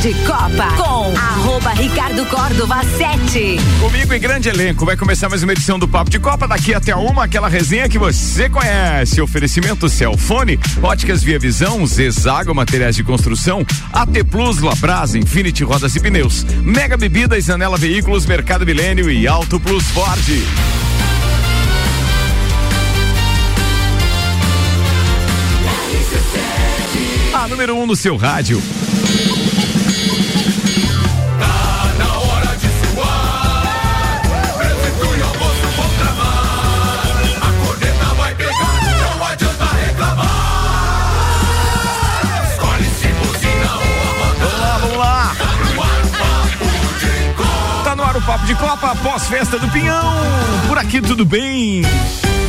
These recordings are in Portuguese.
de Copa com arroba Ricardo Córdova 7. Comigo em grande elenco. Vai começar mais uma edição do Papo de Copa. Daqui até uma, aquela resenha que você conhece. Oferecimento Celfone, Óticas Via Visão, Zezago Materiais de Construção, AT Plus, Labrasa, Infinity Rodas e Pneus, Mega Bebidas, Anela Veículos, Mercado Milênio e Auto Plus Ford. A número 1 um no seu rádio. De Copa, pós-festa do Pinhão. Por aqui tudo bem?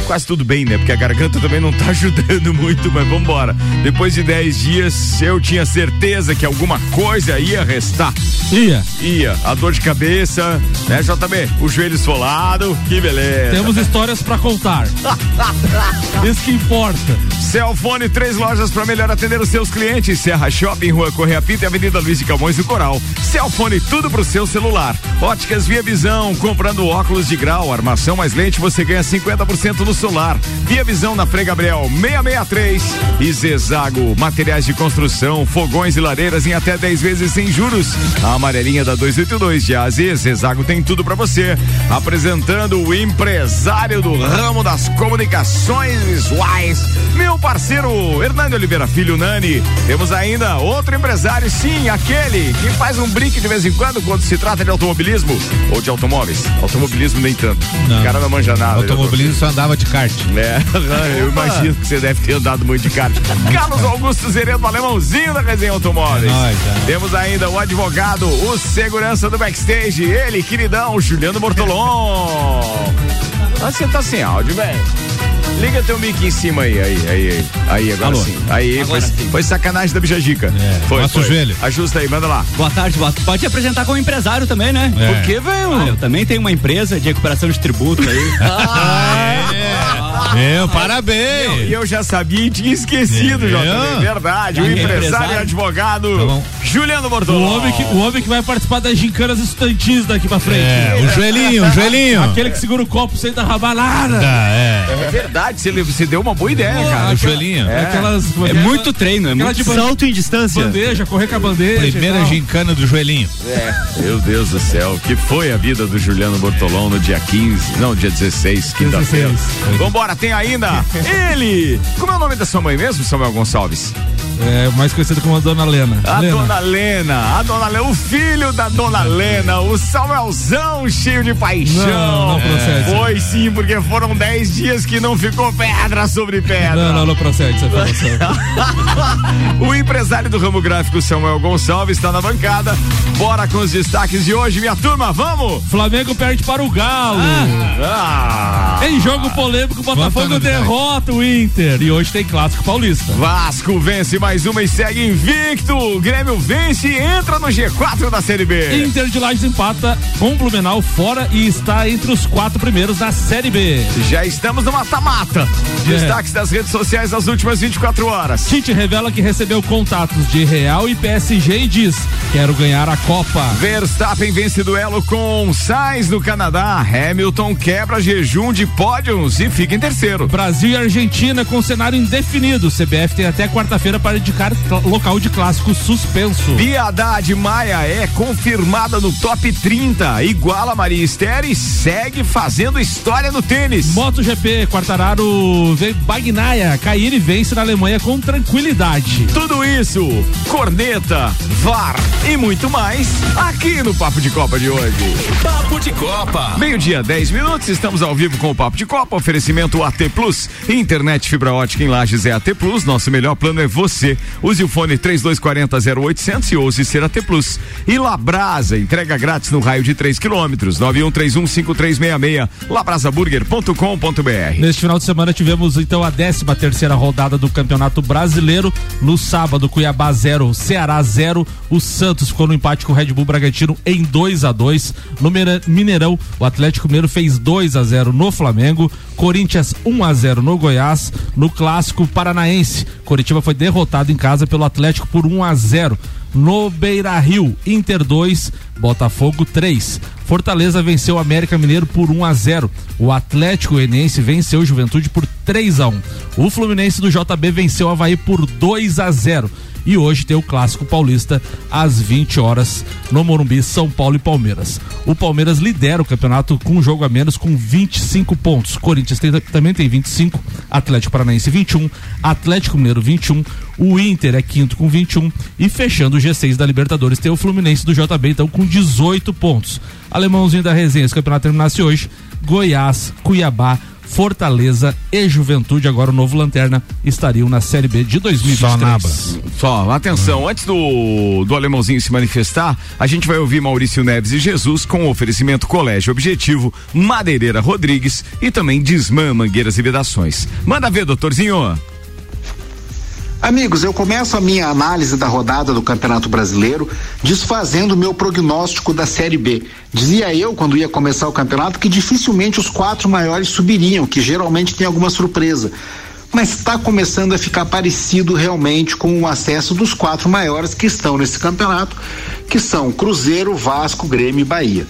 Quase tudo bem, né? Porque a garganta também não tá ajudando muito, mas vambora. Depois de 10 dias, eu tinha certeza que alguma coisa ia restar. Ia. Ia. A dor de cabeça, né, JB? O joelho esfolado, que beleza. Temos histórias pra contar. Isso que importa. Celfone, três lojas para melhor atender os seus clientes. Serra Shopping, Rua Correia Pinto e Avenida Luiz de Camões do Coral. Celfone, tudo pro seu celular. Óticas Via Visão, comprando óculos de grau, armação mais lente, você ganha 50% no solar. Via Visão na Frei Gabriel 663. E Zezago, materiais de construção, fogões e lareiras em até 10 vezes sem juros. A amarelinha da 282 de AZ, Zezago tem tudo para você. Apresentando o empresário do ramo das comunicações visuais, meu parceiro Hernani Oliveira Filho Nani. Temos ainda outro empresário, sim, aquele que faz um brinque de vez em quando quando se trata de automobilismo ou de automóveis. Automobilismo nem tanto. Não. O cara não manja nada. Automobilismo só andava de kart. É, eu imagino que você deve ter andado muito de kart. Carlos Augusto Zeredo, alemãozinho da Resenha Automóveis. É nóis, é. Temos ainda o advogado, o segurança do backstage, ele, queridão, Juliano Bortolom. Ah, Você tá sem áudio, velho. Liga teu mic em cima aí, aí, aí, aí. Aí, agora Alô. sim. Aí, foi, foi sacanagem da bijagica. É, foi, mostra o foi. joelho. Ajusta aí, manda lá. Boa tarde, boa tarde. Pode te apresentar como empresário também, né? É. Por que, velho? Ah, eu também tenho uma empresa de recuperação de tributo aí. Meu, E parabéns. eu já sabia e tinha esquecido, É. JB. Verdade. O Ah, empresário, e advogado Tá. Juliano O Bortolom. homem, que, o homem que vai participar das gincanas estudantis daqui pra frente. É, o joelhinho, o joelhinho. Aquele que segura o copo sem dar rabalada. Ah, é. É verdade, você, você deu uma boa ideia, Pô, cara. O joelhinho. É aquelas. É muito treino, é muito de salto em distância. Bandeja, correr com a bandeja. e Primeira gincana do joelhinho. É, meu Deus do céu, que foi a vida do Juliano Bortolom no dia 15, não, dia 16, quinta-feira. 16. Vambora, tem ainda ele! Como é o nome da sua mãe mesmo, Samuel Gonçalves? É, mais conhecido como a Dona Lena. A Lena. dona Lena, a dona Lena, o filho da dona Lena, o Samuelzão cheio de paixão. Não, não procede. Foi sim, porque foram 10 dias que não ficou pedra sobre pedra. Não, não, não procede essa informação. O empresário do ramo gráfico Samuel Gonçalves está na bancada. Bora com os destaques de hoje, minha turma, vamos! Flamengo perde para o Galo. Ah! Em jogo polêmico, o Botafogo Quanta novidade. derrota o Inter. E hoje tem clássico paulista. Vasco vence mais uma e segue invicto. O Grêmio vence e entra no G4 da Série B. Inter de Lages empata com o Blumenau fora e está entre os quatro primeiros da Série B. Já estamos no mata-mata. É. Destaques das redes sociais das últimas 24 horas. Tite revela que recebeu contatos de Real e PSG e diz: Quero ganhar a Copa. Verstappen vence duelo com Sainz no Canadá. Hamilton quebra jejum de pódios e fica em terceiro. Brasil e Argentina com cenário indefinido. O CBF tem até quarta-feira para indicar local de clássico suspenso. Bia Haddad Maia é confirmada no top 30. Iguala Maria Esther e segue fazendo história no tênis. MotoGP, Quartararo vem Bagnaia cair e vence na Alemanha com tranquilidade. Tudo isso, corneta, VAR e muito mais aqui no Papo de Copa de hoje. Papo de Copa. Meio-dia, 10 minutos, estamos ao vivo com o Papo de Copa, oferecimento AT Plus. Internet fibra ótica em Lages é AT Plus, nosso melhor plano é você. Use o fone 3240 0800 e ouse ser AT Plus. E Labrasa, entrega grátis no raio de 3 quilômetros, 91315366, labrasaburger.com.br. Neste final de semana tivemos então a 13 terceira rodada do Campeonato Brasileiro. No sábado, Cuiabá 0, Ceará 0. O Santos ficou no empate com o Red Bull Bragantino em 2 a 2 No Mineirão, o Atlético Mineiro fez 2 a 0 no Flamengo. Corinthians 1 a 0 no Goiás. No Clássico Paranaense, Coritiba foi derrotado em casa pelo Atlético por 1 a 0. No Beira Rio, Inter 2, Botafogo 3. Fortaleza venceu o América Mineiro por 1 a 0. O Atlético Goianiense venceu o Juventude por 3 a 1. O Fluminense do JB venceu o Havaí por 2 a 0. E hoje tem o clássico paulista às 20 horas no Morumbi, São Paulo e Palmeiras. O Palmeiras lidera o campeonato com um jogo a menos com 25 pontos. Corinthians tem- também tem 25, Atlético Paranaense 21, Atlético Mineiro 21, o Inter é quinto com 21 e fechando o G6 da Libertadores tem o Fluminense do JB então com 18 pontos. Alemãozinho da resenha, se o campeonato terminasse hoje, Goiás, Cuiabá, Fortaleza e Juventude, agora o novo Lanterna, estariam na Série B de 2023. Só, atenção, antes do, do alemãozinho se manifestar, a gente vai ouvir Maurício Neves e Jesus com o oferecimento Colégio Objetivo, Madeireira Rodrigues e também Desmã Mangueiras e Vedações. Manda ver, doutorzinho. Amigos, eu começo a minha análise da rodada do Campeonato Brasileiro desfazendo o meu prognóstico da Série B. Dizia eu, quando ia começar o campeonato, que dificilmente os quatro maiores subiriam, que geralmente tem alguma surpresa. Mas está começando a ficar parecido realmente com o acesso dos quatro maiores que estão nesse campeonato, que são Cruzeiro, Vasco, Grêmio e Bahia.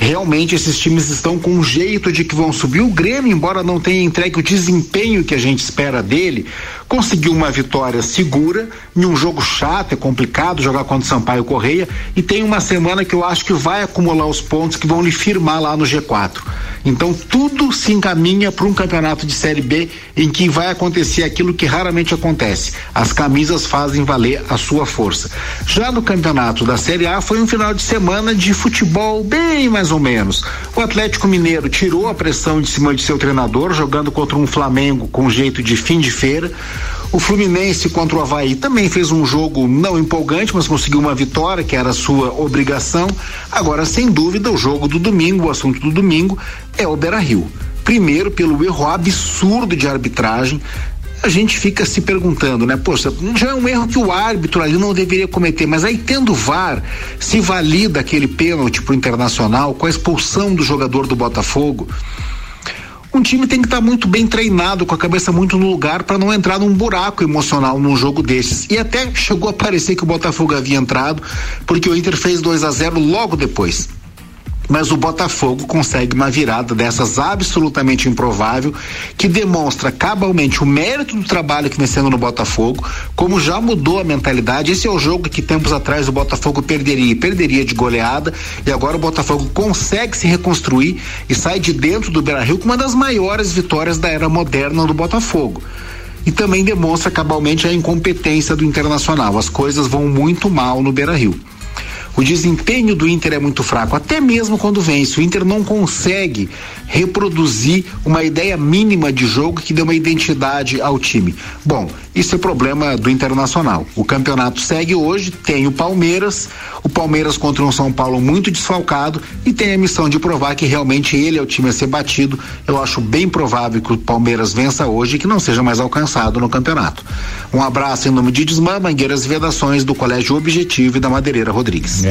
Realmente esses times estão com um jeito de que vão subir. O Grêmio, embora não tenha entregue o desempenho que a gente espera dele, conseguiu uma vitória segura em um jogo chato, é complicado jogar contra o Sampaio Correia e tem uma semana que eu acho que vai acumular os pontos que vão lhe firmar lá no G4. Então tudo se encaminha para um campeonato de Série B em que vai acontecer aquilo que raramente acontece. As camisas fazem valer a sua força. Já no campeonato da Série A foi um final de semana de futebol bem mais ou menos. O Atlético Mineiro tirou a pressão de cima de seu treinador, jogando contra um Flamengo com jeito de fim de feira. O Fluminense contra o Havaí também fez um jogo não empolgante, mas conseguiu uma vitória, que era a sua obrigação. Agora, sem dúvida, o jogo do domingo, o assunto do domingo, é o Beira Rio. Primeiro, pelo erro absurdo de arbitragem. A gente fica se perguntando, né? Poxa, já é um erro que o árbitro ali não deveria cometer, mas aí tendo VAR, se valida aquele pênalti pro Internacional com a expulsão do jogador do Botafogo. Um time tem que estar muito bem treinado, com a cabeça muito no lugar, para não entrar num buraco emocional num jogo desses. E até chegou a parecer que o Botafogo havia entrado, porque o Inter fez 2 a 0 logo depois. Mas o Botafogo consegue uma virada dessas absolutamente improvável, que demonstra cabalmente o mérito do trabalho que vem sendo no Botafogo, como já mudou a mentalidade. Esse é o jogo que tempos atrás o Botafogo perderia, perderia de goleada, e agora o Botafogo consegue se reconstruir e sai de dentro do Beira-Rio com uma das maiores vitórias da era moderna do Botafogo. E também demonstra cabalmente a incompetência do Internacional. As coisas vão muito mal no Beira-Rio. O desempenho do Inter é muito fraco, até mesmo quando vence. O Inter não consegue reproduzir uma ideia mínima de jogo que dê uma identidade ao time. Bom, isso é problema do Internacional. O campeonato segue hoje, tem o Palmeiras, o Palmeiras contra um São Paulo muito desfalcado e tem a missão de provar que realmente ele é o time a ser batido. Eu acho bem provável que o Palmeiras vença hoje e que não seja mais alcançado no campeonato. Um abraço em nome de Desmã, Mangueiras e Vedações do Colégio Objetivo e da Madeireira Rodrigues. É,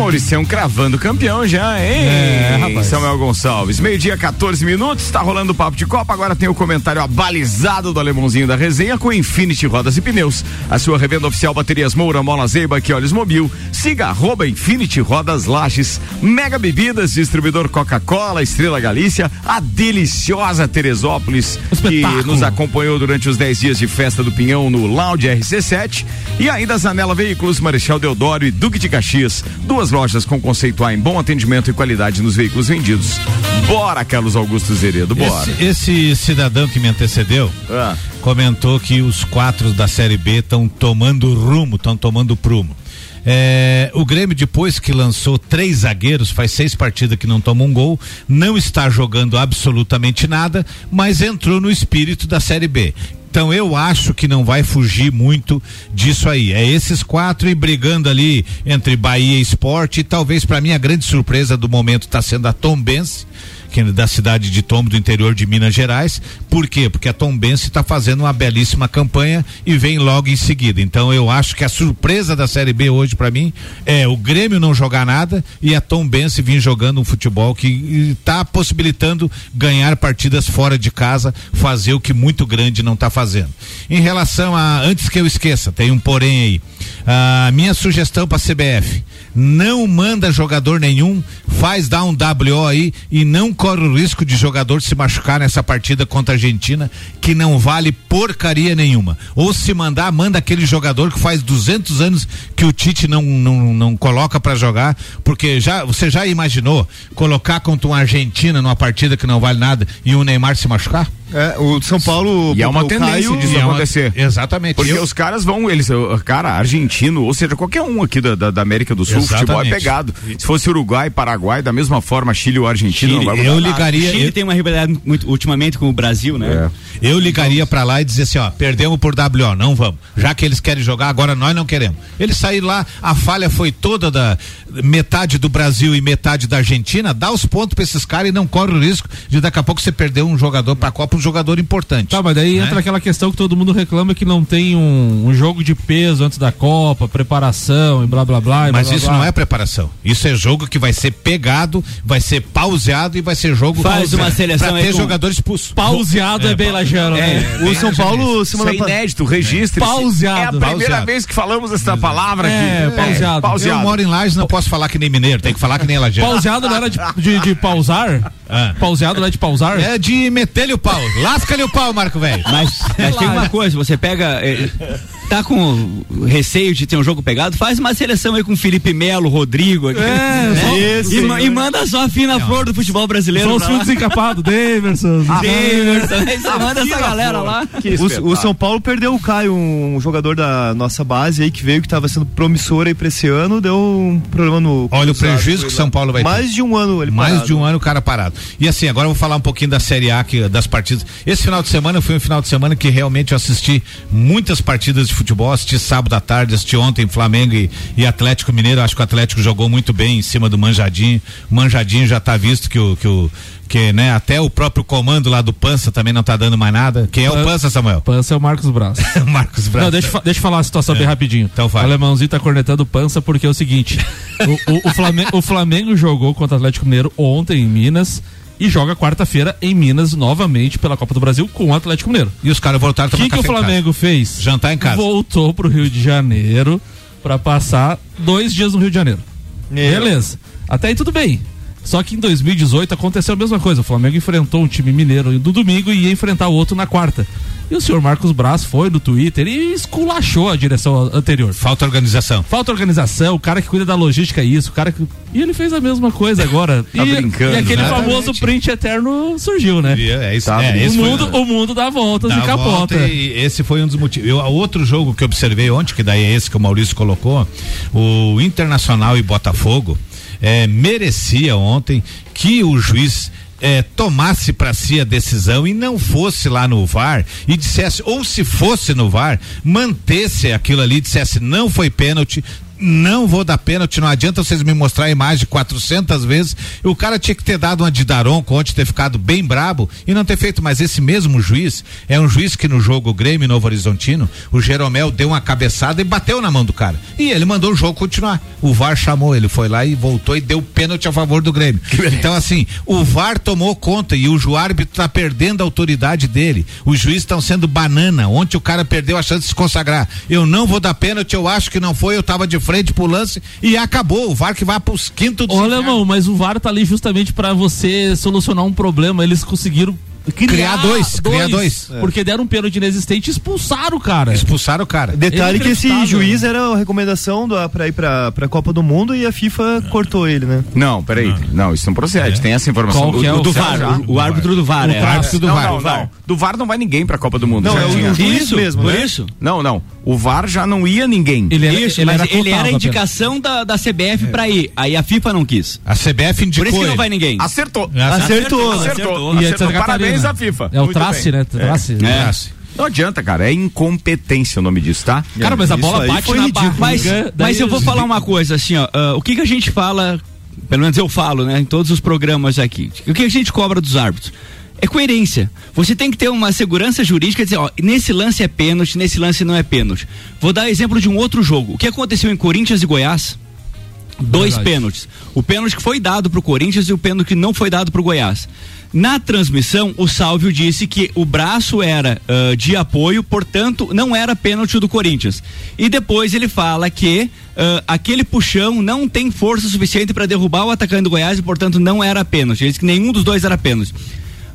Mauricião cravando campeão já, hein? É, rapaz. Samuel Gonçalves. Meio-dia, 14 minutos, tá rolando o papo de Copa. Agora tem o comentário abalizado do alemãozinho da resenha com Infinity Rodas e Pneus. A sua revenda oficial Baterias Moura, Mola Zeiba, que olhos mobil. Siga arroba Infinity Rodas Lages. Mega Bebidas, distribuidor Coca-Cola, Estrela Galícia, a deliciosa Teresópolis, que nos acompanhou durante os 10 dias de festa do Pinhão no Lounge RC7. E ainda a Zanela Veículos, Marechal Deodoro e Duque de Caxias. Duas lojas com conceito A em bom atendimento e qualidade nos veículos vendidos. Bora, Carlos Augusto Zeredo, bora. Esse, esse cidadão que me antecedeu Ah. comentou que os quatro da Série B estão tomando rumo, estão tomando prumo. É, o Grêmio, depois que lançou três zagueiros, faz seis partidas que não toma um gol, não está jogando absolutamente nada, mas entrou no espírito da Série B. Então eu acho que não vai fugir muito disso aí. É esses quatro e brigando ali entre Bahia e Esporte. E talvez para mim a grande surpresa do momento está sendo a Tombense que da cidade de Tombo, do interior de Minas Gerais. Por quê? Porque a Tombense está fazendo uma belíssima campanha e vem logo em seguida. Então eu acho que a surpresa da Série B hoje para mim é o Grêmio não jogar nada e a Tombense vir jogando um futebol que está possibilitando ganhar partidas fora de casa, fazer o que muito grande não está fazendo. Em relação a antes que eu esqueça, tem um porém aí. A minha sugestão para CBF: não manda jogador nenhum, faz dar um WO aí e não corre o risco de jogador se machucar nessa partida contra a Argentina, que não vale porcaria nenhuma. Ou se mandar, manda aquele jogador que faz 200 anos que o Tite não, não, não coloca para jogar, porque já você já imaginou colocar contra uma Argentina numa partida que não vale nada e o Neymar se machucar? É, o São Paulo. E é uma tendência Caio- disso E é uma- acontecer. Exatamente. Porque Eu- os caras vão, eles, cara, argentino, ou seja, qualquer um aqui da, da, da América do Sul, o futebol é Exatamente. pegado. Se fosse Uruguai, Paraguai, da mesma forma, Chile ou Argentina, não vai mudar eu nada. ligaria. O Chile eu- tem uma rivalidade muito, ultimamente com o Brasil, né? É. Eu ligaria pra lá e dizer assim, ó, perdemos por WO, não vamos. Já que eles querem jogar, agora nós não queremos. Eles saíram lá, a falha foi toda da metade do Brasil e metade da Argentina, dá os pontos pra esses caras e não corre o risco de daqui a pouco você perder um jogador pra Copa, um jogador importante. Tá, mas daí Né? entra aquela questão que todo mundo reclama que não tem um, um jogo de peso antes da Copa, preparação e blá blá blá. e Mas blá, isso blá. não é preparação. Isso é jogo que vai ser pegado, vai ser pauseado e vai ser jogo Faz uma seleção pra ter com- jogador expulso. Pauseado é, bem lajano, né? O São Paulo Isso semana é pa- inédito, registre. Pauseado. É a primeira Pauseado. vez que falamos essa palavra É, aqui. pauseado. Eu moro em Lages, não posso falar que nem mineiro, tem que falar que nem lajano. Pauseado não era de, de, de pausar? Ah. Pauseado não é de pausar? É de meter-lhe o pau. Lasca-lhe o pau, Marco Velho. Mas, mas tem uma coisa, você pega. Tá com receio de ter um jogo pegado, faz uma seleção aí com Felipe Melo, Rodrigo. aqui, É, né? Isso, e, né? e manda só a fina flor do futebol brasileiro. São os Daverson. Davidson, aí você manda essa galera lá. O, o São Paulo perdeu o Caio, um jogador da nossa base aí que veio, que estava sendo promissor aí pra esse ano, deu um problema no. Olha o prejuízo que lá. São Paulo vai ter. Mais de um ano ele Mais parado. de um ano o cara parado. E assim, agora eu vou falar um pouquinho da Série A, que, das partidas. Esse final de semana foi um final de semana que realmente eu assisti muitas partidas de futebol. Assisti sábado à tarde, assisti ontem Flamengo e, e Atlético Mineiro. Acho que o Atlético jogou muito bem em cima do Manjadinho. O Manjadinho já tá visto que o. Que o que, né, até o próprio comando lá do Pança também não tá dando mais nada. Quem é o Pan- Pança, Samuel? Pança é o Marcos Braz. Marcos Braz. Não, deixa, deixa eu falar a situação bem rapidinho. Então vai. O alemãozinho tá cornetando pança porque é o seguinte: o, o- o Flamengo, o Flamengo jogou contra o Atlético Mineiro ontem em Minas e joga quarta-feira em Minas novamente pela Copa do Brasil com o Atlético Mineiro. E os caras voltaram a O que, que o. Flamengo fez? Jantar em casa. Voltou pro Rio de Janeiro pra passar dois dias no Rio de Janeiro. Beleza. Até aí tudo bem. Só que em 2018 aconteceu a mesma coisa. O Flamengo enfrentou um time mineiro no domingo e ia enfrentar o outro na quarta. E o senhor Marcos Braz foi no Twitter e esculachou a direção anterior. Falta organização. Falta organização, o cara que cuida da logística é isso, o cara que. E ele fez a mesma coisa agora. Tá e, brincando, e aquele né? famoso print eterno surgiu, né? É isso. Tá, é, o esse O foi- mundo, o mundo dá voltas Dá e capota. volta E esse foi um dos motivos. Eu, outro jogo que eu observei ontem, que daí é esse que o Maurício colocou, o Internacional e Botafogo eh, merecia ontem que o juiz eh, tomasse para si a decisão e não fosse lá no VAR e dissesse, ou se fosse no VAR, mantesse aquilo ali, dissesse não foi pênalti, não vou dar pênalti, não adianta vocês me mostrar a imagem 400 vezes. O cara tinha que ter dado uma de Daronco ontem, ter ficado bem brabo e não ter feito. Mas esse mesmo juiz é um juiz que no jogo Grêmio Novo Horizontino, o Jeromel deu uma cabeçada e bateu na mão do cara. E ele mandou o jogo continuar. O VAR chamou, ele foi lá e voltou e deu pênalti a favor do Grêmio. Então, assim, o VAR tomou conta e o árbitro tá perdendo a autoridade dele. Os juízes estão sendo banana. Ontem o cara perdeu a chance de se consagrar. Eu não vou dar pênalti, eu acho que não foi, eu tava de frente pro lance e acabou. O VAR que vai pros quintos dos Ô, infernos. Alemão, mas o VAR tá ali justamente pra você solucionar um problema. Eles conseguiram criar, Criar dois, criar dois. Porque deram um pênalti inexistente e expulsaram o cara. Expulsaram o cara. Detalhe que esse juiz era a recomendação do, pra ir pra, pra Copa do Mundo e a FIFA cortou ele, né? Não, peraí. Não, isso não procede. Tem essa informação. Qual que é o Do Céu VAR, já. o, o árbitro do VAR. O é. árbitro do não, VAR. Não, não. Do VAR não vai ninguém pra Copa do Mundo. Não, já é o tinha. juiz Isso, mesmo, por né? isso. Não, não. O VAR já não ia ninguém. Ele era, Isso, ele mas era ele era a indicação da, da CBF pra ir. Aí a FIFA não quis. A CBF indicou Por isso que não vai ninguém. Acertou. Acertou. Acertou. apenas. E é de acertou. Parabéns à FIFA. É o Muito Trace, bem. né? Trace. É. Não adianta, cara. É incompetência o nome disso, tá? Cara, mas a Isso bola bate na barriga. Mas, mas eu vou falar uma coisa assim, ó. ah, o que, que a gente fala, pelo menos eu falo, né? Em todos os programas aqui. O que a gente cobra dos árbitros? É coerência. Você tem que ter uma segurança jurídica, dizer, ó, nesse lance é pênalti, nesse lance não é pênalti. Vou dar exemplo de um outro jogo. O que aconteceu em Corinthians e Goiás? Dois Verdade. pênaltis. O pênalti que foi dado pro Corinthians e o pênalti que não foi dado pro Goiás. Na transmissão, o Sálvio disse que o braço era ah, de apoio, portanto, não era pênalti do Corinthians. E depois ele fala que ah, aquele puxão não tem força suficiente para derrubar o atacante do Goiás e, portanto, não era pênalti. Ele disse que nenhum dos dois era pênalti.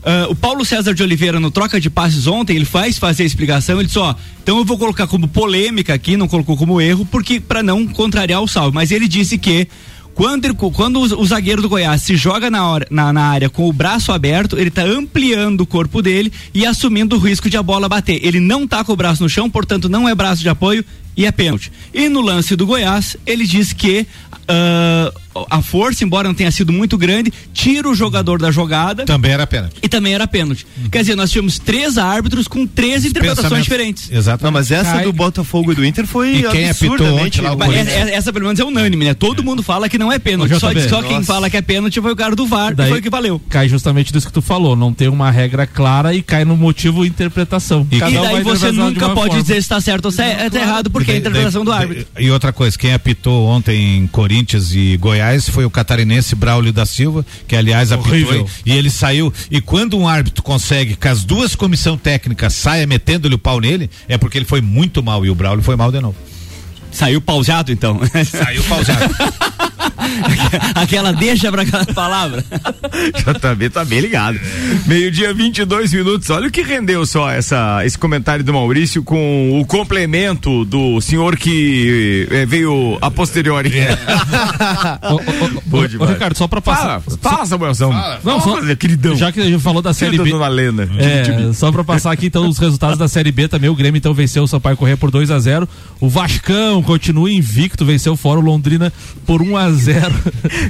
Ah, o Paulo César de Oliveira, no troca de passes ontem, ele faz fazer a explicação. Ele disse: Ó, então eu vou colocar como polêmica aqui, não colocou como erro, porque para não contrariar o salvo. Mas ele disse que. Quando, quando o, zagueiro do Goiás se joga na, hora- na, na área com o braço aberto, ele tá ampliando o corpo dele e assumindo o risco de a bola bater. Ele não tá com o braço no chão, portanto não é braço de apoio e é pênalti. E no lance do Goiás, ele diz que ah, a força, embora não tenha sido muito grande, tira o jogador da jogada Também era pênalti. e também era pênalti. Quer dizer, nós tivemos três árbitros com três interpretações diferentes. Exato. Não, mas essa Cai- do Botafogo e do Inter foi E quem apitou absurdamente ontem lá, o essa, essa, pelo menos é unânime, né? Todo mundo fala que não é pênalti. Só, só quem nossa. fala que é pênalti foi o cara do VAR, Daí que foi o que valeu. Cai justamente disso que tu falou, não tem uma regra clara e cai no motivo interpretação. E E daí você nunca pode forma. dizer se está certo ou se é, é errado, porque é a E daí- interpretação do daí- árbitro. E outra coisa, quem apitou ontem em Corinthians e Goiás foi o catarinense Braulio da Silva, que aliás apitou e, e ele saiu. E quando um árbitro consegue que as duas comissão técnicas saia metendo-lhe o pau nele, é porque ele foi muito mal e o Braulio foi mal de novo. Saiu pausado, então. Saiu pausado. Aquela deixa pra aquela palavra. JB tá bem ligado. Meio-dia, 22 minutos. Olha o que rendeu só essa, esse comentário do Maurício com o complemento do senhor que eh, veio a posteriori. Ô, ô, ô, Boa ô, demais. Ricardo, só pra Fala, passar. fala, Samuelzão. Não, só, Fala, queridão. já que a gente falou da Série B. Dona Lena. É, só pra passar aqui então os resultados da Série B também, o Grêmio então venceu o Sampaio Corrêa por 2 a 0 O Vascão continua invicto, venceu o Fórum Londrina por 1 a 0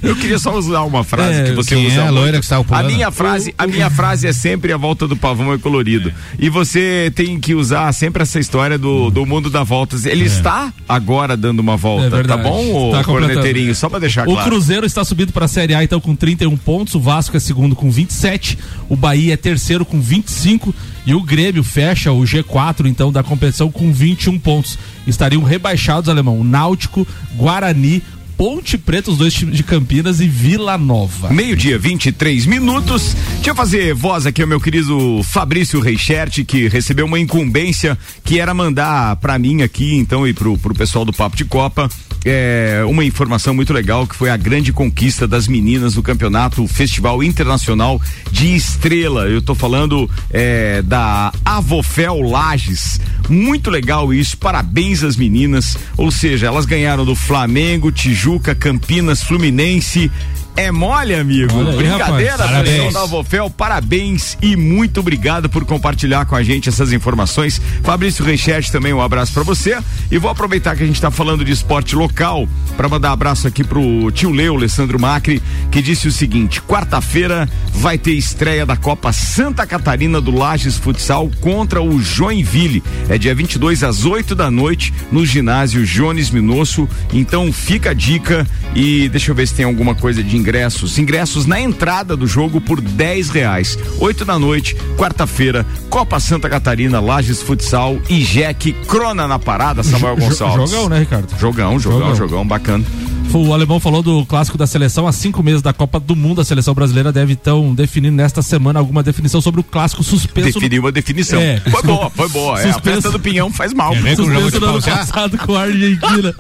Eu queria só usar uma frase É, que você usa. é a loira que a minha frase, a minha frase é sempre a volta do pavão é colorido. E você tem que usar sempre essa história do, do mundo da voltas. Ele está agora dando uma volta, É tá bom, Tá corneteirinho? Só pra deixar O claro. Cruzeiro está subindo para a Série A então com 31 pontos, o Vasco é segundo com 27, o Bahia é terceiro com 25 e o Grêmio fecha o G4 então da competição com 21 pontos. Estariam rebaixados, alemão, Náutico, Guarani, Ponte Preta, os dois times de Campinas e Vila Nova. Meio-dia, 23 minutos. Deixa eu fazer voz aqui ao meu querido Fabrício Reichert, que recebeu uma incumbência que era mandar pra mim aqui, então, e pro, pro pessoal do Papo de Copa, é, uma informação muito legal que foi a grande conquista das meninas no campeonato Festival Internacional de Estrela. Eu tô falando é, da Avofel Lages. Muito legal isso, parabéns às meninas. Ou seja, elas ganharam do Flamengo, Tijuca, Campinas, Fluminense. É mole, amigo. Olha aí, Brincadeira, rapaz. pessoal Parabéns. da Avofel, parabéns e muito obrigado por compartilhar com a gente essas informações. Fabrício Reichert também um abraço pra você e vou aproveitar que a gente tá falando de esporte local para mandar abraço aqui pro tio Leo, Alessandro Macri, que disse o seguinte: quarta-feira vai ter estreia da Copa Santa Catarina do Lages Futsal contra o Joinville. É dia 22 às 8 da noite no ginásio Jones Minosso. Então fica a dica e deixa eu ver se tem alguma coisa de ingressos. Ingressos na entrada do jogo por 10 reais. 8 da noite, quarta-feira, Copa Santa Catarina, Lages Futsal e Jack Crona na parada, Samuel Gonçalves. Jogão, né, Ricardo? Jogão, jogão, Jogão. jogão, bacana. O alemão falou do clássico da seleção há cinco meses da Copa do Mundo. A seleção brasileira deve então definir nesta semana alguma definição sobre o clássico suspenso. no- Definiu uma definição. É. Foi boa, foi boa. É, a Suspenso. festa do pinhão faz mal. O jogo Suspenso no ano passado com a Argentina.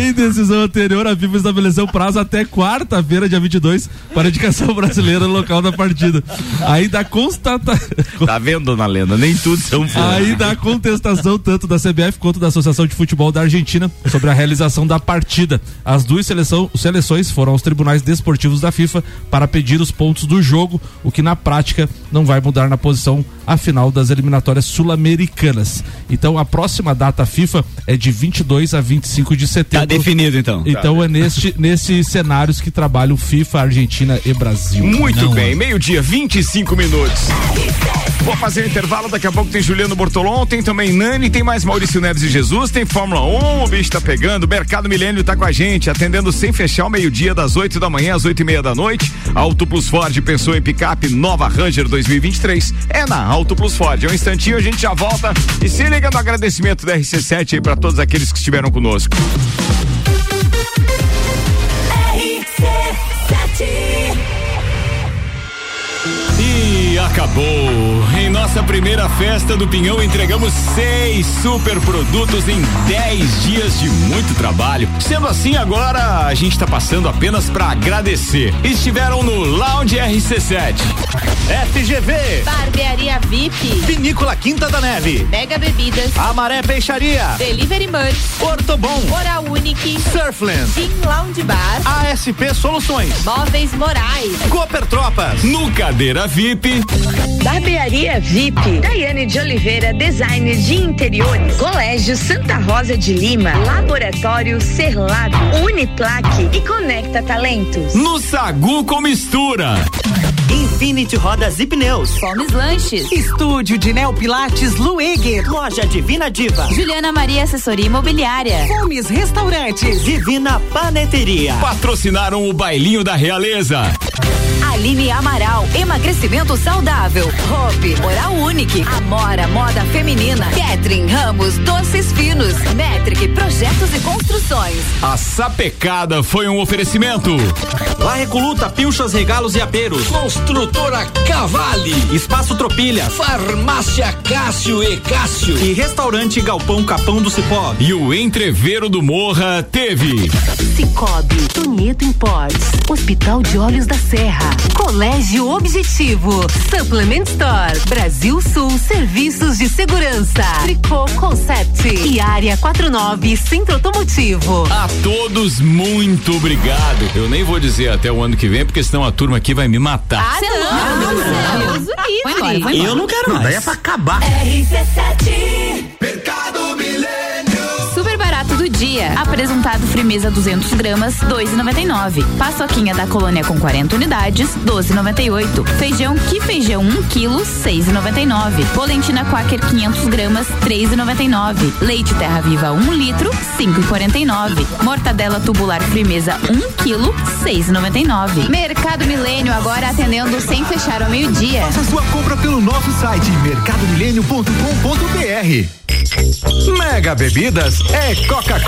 em decisão anterior, a FIFA estabeleceu prazo até quarta-feira, dia 22, para a indicação brasileira no local da partida. Aí da constata... Tá vendo, dona Lena? Nem tudo são flores. Aí da contestação tanto da CBF quanto da Associação de Futebol da Argentina sobre a realização da partida. As duas seleção, seleções foram aos tribunais desportivos da FIFA para pedir os pontos do jogo, o que na prática não vai mudar na posição a final das eliminatórias sul-americanas. Então a próxima data FIFA é de 22 a 25 de Tá setembro. definido, então. Então é neste, nesses cenários que trabalham FIFA, Argentina e Brasil. Muito Não, bem, é. meio-dia, 25 minutos. Vou fazer o intervalo, daqui a pouco tem Juliano Bortolom, tem também Nani, tem mais Maurício Neves e Jesus, tem Fórmula 1, o bicho tá pegando, Mercado Milênio tá com a gente, atendendo sem fechar o meio-dia, das 8 da manhã às 8 e meia da noite. Auto Plus Ford pensou em picape nova Ranger 2023, é na Auto Plus Ford. É um instantinho, a gente já volta e se liga no agradecimento da RC7 aí pra todos aqueles que estiveram conosco. Acabou. Em nossa primeira festa do Pinhão, entregamos seis super produtos em 10 dias de muito trabalho. Sendo assim, agora a gente está passando apenas para agradecer. Estiveram no Lounge RC7. FGV, Barbearia VIP, Vinícola Quinta da Neve, Mega Bebidas, Amaré Peixaria, Delivery Munch, Ortobon, Oral Unique, Surfland, Gin Lounge Bar, ASP Soluções, Móveis Morais, Cooper Tropas, No Cadeira VIP. Barbearia VIP, Daiane de Oliveira, designer de interiores, Colégio Santa Rosa de Lima, Laboratório Serlab, Uniplaque e Conecta Talentos. No Sagu com Mistura. Infinity Rodas e Pneus. Fomes Lanches. Estúdio de Neopilates Lueger. Loja Divina Diva. Juliana Maria Assessoria Imobiliária. Fomes Restaurantes. Divina Paneteria. Patrocinaram o Bailinho da Realeza. Aline Amaral, emagrecimento saudável. Hope, Oral Unique, Amora, moda feminina. Catherine Ramos, doces finos. Metric, projetos e construções. A sapecada foi um oferecimento. La Recoluta, Pilchas, Regalos e Aperos, Construtora Cavale, Espaço Tropilha, Farmácia Cássio e Cássio e Restaurante Galpão Capão do Cipó. E o entreveiro do Morra teve. Cicobi, Tonieto Imports, Hospital de Olhos da Serra, Colégio Objetivo, Supplement Store, Brasil Sul Serviços de Segurança, Tricô Concept e Área 49 Centro Automotivo. A todos, muito obrigado. Eu nem vou dizer até o ano que vem, porque senão a turma aqui vai me matar. Ah, não, não, Deus Vai embora, vai embora. Eu não quero mais. Daí é pra acabar. RC7. Mercado dia. Apresentado frimeza 200 gramas, 2,99. Paçoquinha da colônia com 40 unidades, 12,98. Feijão que feijão 1 quilo, 6,99. Polentina Quaker 500 gramas, 3,99. Leite Terra Viva 1 litro, 5,49. Mortadela tubular frimeza 1 quilo, 6,99. Mercado Milênio agora atendendo sem fechar ao meio-dia. Faça sua compra pelo nosso site mercadomilênio.com.br. Mega Bebidas é Coca-Cola.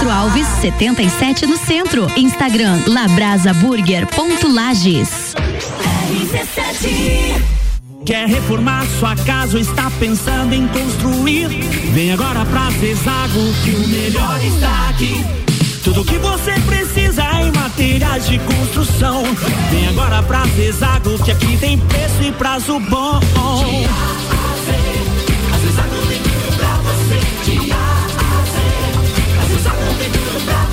Castro Alves, 77 no centro. Instagram labrasaburger.lages. Quer reformar sua casa ou está pensando em construir? Vem agora pra Zezago que o melhor está aqui. Tudo que você precisa em materiais de construção. Vem agora pra Zezago que aqui tem preço e prazo bom.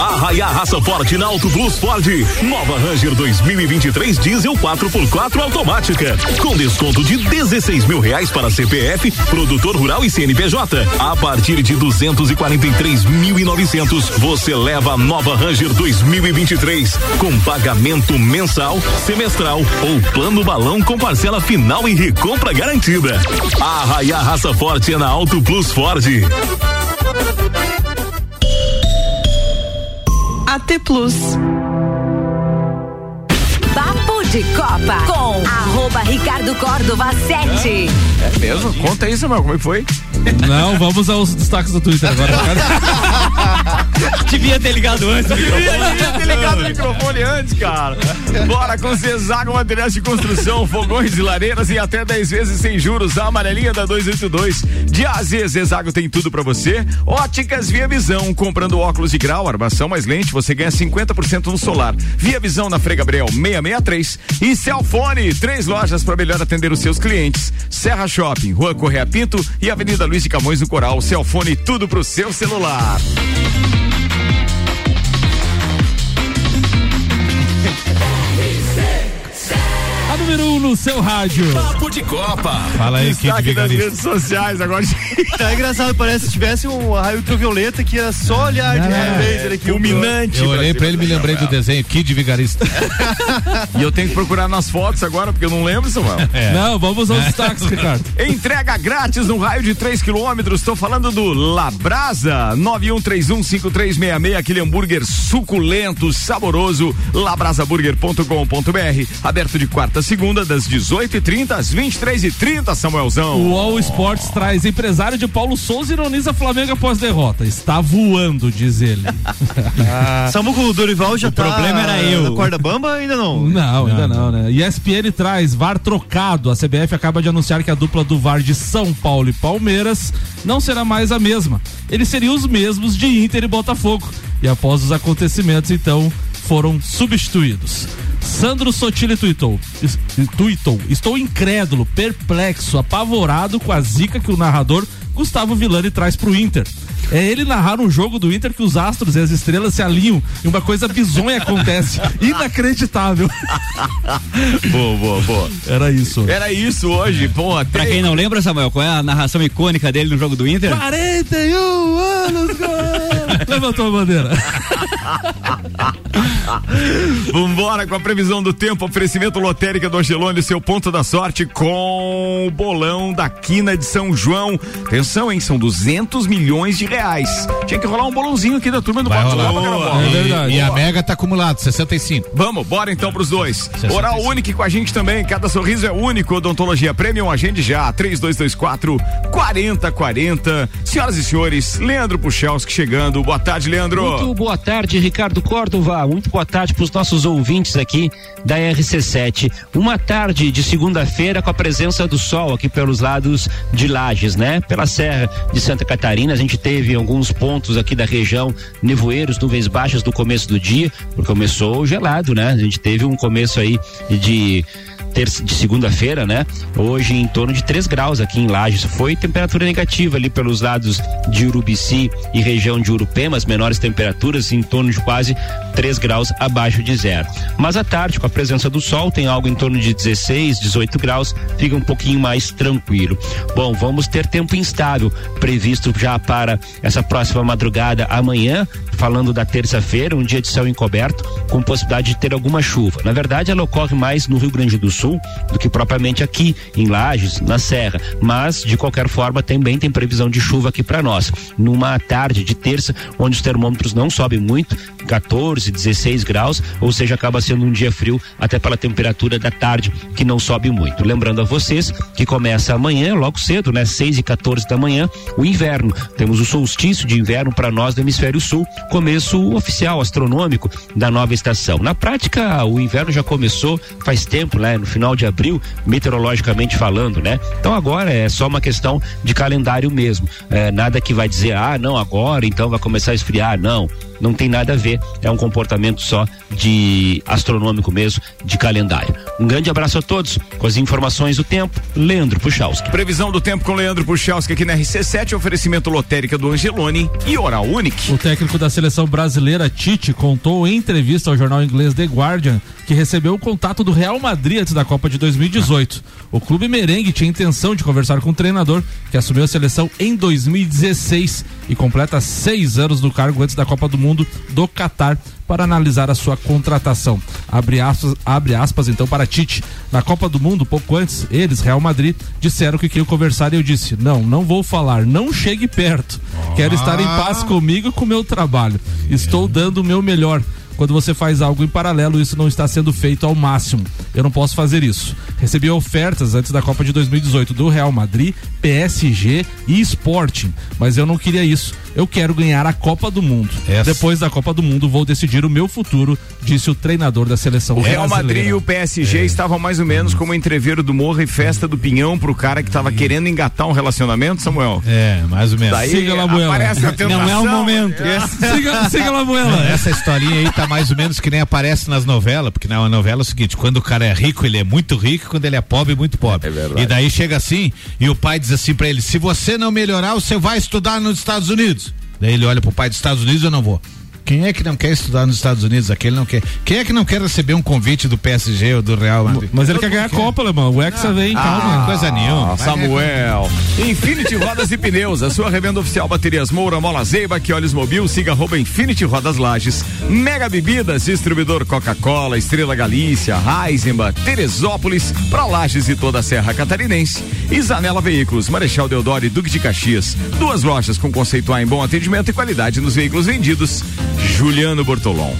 Arraia raça forte na Auto Plus Ford. Nova Ranger 2023 Diesel 4x4 automática. Com desconto de 16 mil reais para CPF, produtor rural e CNPJ. A partir de 243.900, você leva a nova Ranger 2023 com pagamento mensal, semestral ou plano balão com parcela final e recompra garantida. Arraia raça forte é na Auto Plus Ford. AT Plus. Papo de Copa com arroba Ricardo Córdova 7. É mesmo? Conta aí, Samuel, como é que foi? Não, vamos aos destaques do Twitter agora. Devia ter ligado antes Devia ter ligado o microfone antes, cara. Bora com Zezago Materiais de Construção, fogões e lareiras em até 10 vezes sem juros. A amarelinha da 282. De A a Z, Zezago tem tudo pra você. Óticas Via Visão. Comprando óculos de grau, armação mais lente, você ganha 50% no solar. Via Visão na Frei Gabriel 663. E Celfone, três lojas para melhor atender os seus clientes. Serra Shopping, Rua Correia Pinto e Avenida Luiz de Camões no Coral. Celfone, tudo pro seu celular. Número 1 um no seu rádio. Papo de Copa. Fala aí, Kid Destaque das Vigarista. redes sociais agora. Tá engraçado, parece que tivesse um raio ultravioleta que era só olhar de É. laser aqui. Fulminante. Eu olhei pra ele e me lembrei do desenho Kid Vigarista. E eu tenho que procurar nas fotos agora, porque eu não lembro, Samuel. É. Não, vamos aos destaques, Ricardo. Entrega grátis no raio de 3 quilômetros. Estou falando do Labrasa 91315366, aquele hambúrguer suculento, saboroso. Labrasaburger.com.br. Aberto de quarta a segunda, das 18h30 às 23h30, Samuelzão. O All Sports traz empresário de Paulo Souza e ironiza Flamengo após derrota. Está voando, diz ele. Samuco, o Dorival já O tá problema era eu. corda bamba ainda não? Não, ainda não, né? ESPN traz VAR trocado. A CBF acaba de anunciar que a dupla do VAR de São Paulo e Palmeiras não será mais a mesma. Eles seriam os mesmos de Inter e Botafogo. E após os acontecimentos, então, foram substituídos. Sandro Sotile es- tuitou, estou incrédulo, perplexo, apavorado com a zica que o narrador Gustavo Villani traz pro Inter. É ele narrar um jogo do Inter que os astros e as estrelas se alinham e uma coisa bizonha acontece. Inacreditável. boa, boa, boa. Era isso. Era isso hoje. Pô, até. Pra quem não lembra, Samuel, qual é a narração icônica dele no jogo do Inter? 41 anos, gol! Levantou a bandeira. Vambora com a previsão do tempo, oferecimento lotérica do Angelone, seu ponto da sorte com o bolão da quina de São João. Atenção, hein? São 200 milhões de reais. Tinha que rolar um bolãozinho aqui da turma do Vai rolar. É verdade. E a Mega tá acumulado, 65. Vamos, bora então pros dois. 65. Oral Único com a gente também. Cada sorriso é único. Odontologia Premium, agende já. 3224 4040. Senhoras e senhores, Leandro Puchalski chegando. Boa tarde, Leandro. Muito boa tarde, Ricardo Córdova. Muito boa tarde para os nossos ouvintes aqui da RC7. Uma tarde de segunda-feira com a presença do sol aqui pelos lados de Lages, né? Pela Serra de Santa Catarina, a gente teve alguns pontos aqui da região nevoeiros, nuvens baixas no começo do dia, porque começou gelado, né? A gente teve um começo aí de terça, de segunda-feira, né? Hoje em torno de 3 graus aqui em Lages. Foi temperatura negativa ali pelos lados de Urubici e região de Urupema, as menores temperaturas em torno de quase 3 graus abaixo de zero. Mas à tarde, com a presença do sol, tem algo em torno de 16, 18 graus, fica um pouquinho mais tranquilo. Bom, vamos ter tempo instável previsto já para essa próxima madrugada amanhã, falando da terça-feira, um dia de céu encoberto, com possibilidade de ter alguma chuva. Na verdade, ela ocorre mais no Rio Grande do Sul do que propriamente aqui em Lages, na Serra. Mas, de qualquer forma, também tem previsão de chuva aqui para nós. Numa tarde de terça, onde os termômetros não sobem muito, 14, 16 graus, ou seja, acaba sendo um dia frio até pela temperatura da tarde, que não sobe muito. Lembrando a vocês que começa amanhã, logo cedo, né? 6 e 14 da manhã, o inverno. Temos o solstício de inverno para nós do hemisfério sul, começo oficial, astronômico da nova estação. Na prática, o inverno já começou faz tempo, né? No final de abril, meteorologicamente falando, né? Então agora é só uma questão de calendário mesmo. É, nada que vai dizer, ah, não, agora então vai começar a esfriar, não. Não tem nada a ver, é um comportamento só de astronômico mesmo, de calendário. Um grande abraço a todos, com as informações do tempo, Leandro Puchalski. Previsão do tempo com Leandro Puchalski aqui na RC7, oferecimento lotérica do Angelone e Oral Unique. O técnico da seleção brasileira, Tite, contou em entrevista ao jornal inglês The Guardian que recebeu o contato do Real Madrid antes da Copa de 2018. O clube merengue tinha intenção de conversar com o treinador, que assumiu a seleção em 2016 e completa seis anos no cargo antes da Copa do Mundo do Catar para analisar a sua contratação. Abre aspas, abre aspas então para Tite. Na Copa do Mundo, pouco antes, eles, Real Madrid, disseram que queriam conversar e eu disse: não, não vou falar, não chegue perto. Quero estar em paz comigo e com o meu trabalho. Estou dando o meu melhor. Quando você faz algo em paralelo, isso não está sendo feito ao máximo. Eu não posso fazer isso. Recebi ofertas antes da Copa de 2018 do Real Madrid, PSG e Sporting, mas eu não queria isso. Eu quero ganhar a Copa do Mundo. Depois da Copa do Mundo, vou decidir o meu futuro, disse o treinador da seleção O Real Madrid e o PSG estavam mais ou menos como entreveiro do Morro e festa do Pinhão pro cara que tava querendo engatar um relacionamento, Samuel. É, mais ou menos. Daí Siga lá, Buela. aparece a tentação. Não é o momento. Siga, siga lá, Buela. Essa historinha aí tá mais ou menos que nem aparece nas novelas, porque na novela é o seguinte, quando o cara é rico, ele é muito rico, quando ele é pobre, muito pobre. É verdade. E daí chega assim, e o pai diz assim pra ele, se você não melhorar, você vai estudar nos Estados Unidos. Daí ele olha pro pai dos Estados Unidos, eu não vou. Quem é que não quer estudar nos Estados Unidos? Aquele não quer. Quem é que não quer receber um convite do PSG ou do Real Madrid? Mas ele quer ganhar a Copa, Alemão. O Hexa vem, calma. Ah, coisa nenhuma. Ah, Samuel. Infinity Rodas e Pneus, a sua revenda oficial Baterias Moura, Mola Zeiba, que olhos mobil, siga arroba Infinity Rodas Lages. Mega Bebidas, distribuidor Coca-Cola, Estrela Galícia, Heisenbach, Teresópolis, pra Lages e toda a Serra Catarinense. Zanela Veículos, Marechal Deodoro e Duque de Caxias. Duas lojas com conceito A em bom atendimento e qualidade nos veículos vendidos. Juliano Bortolom.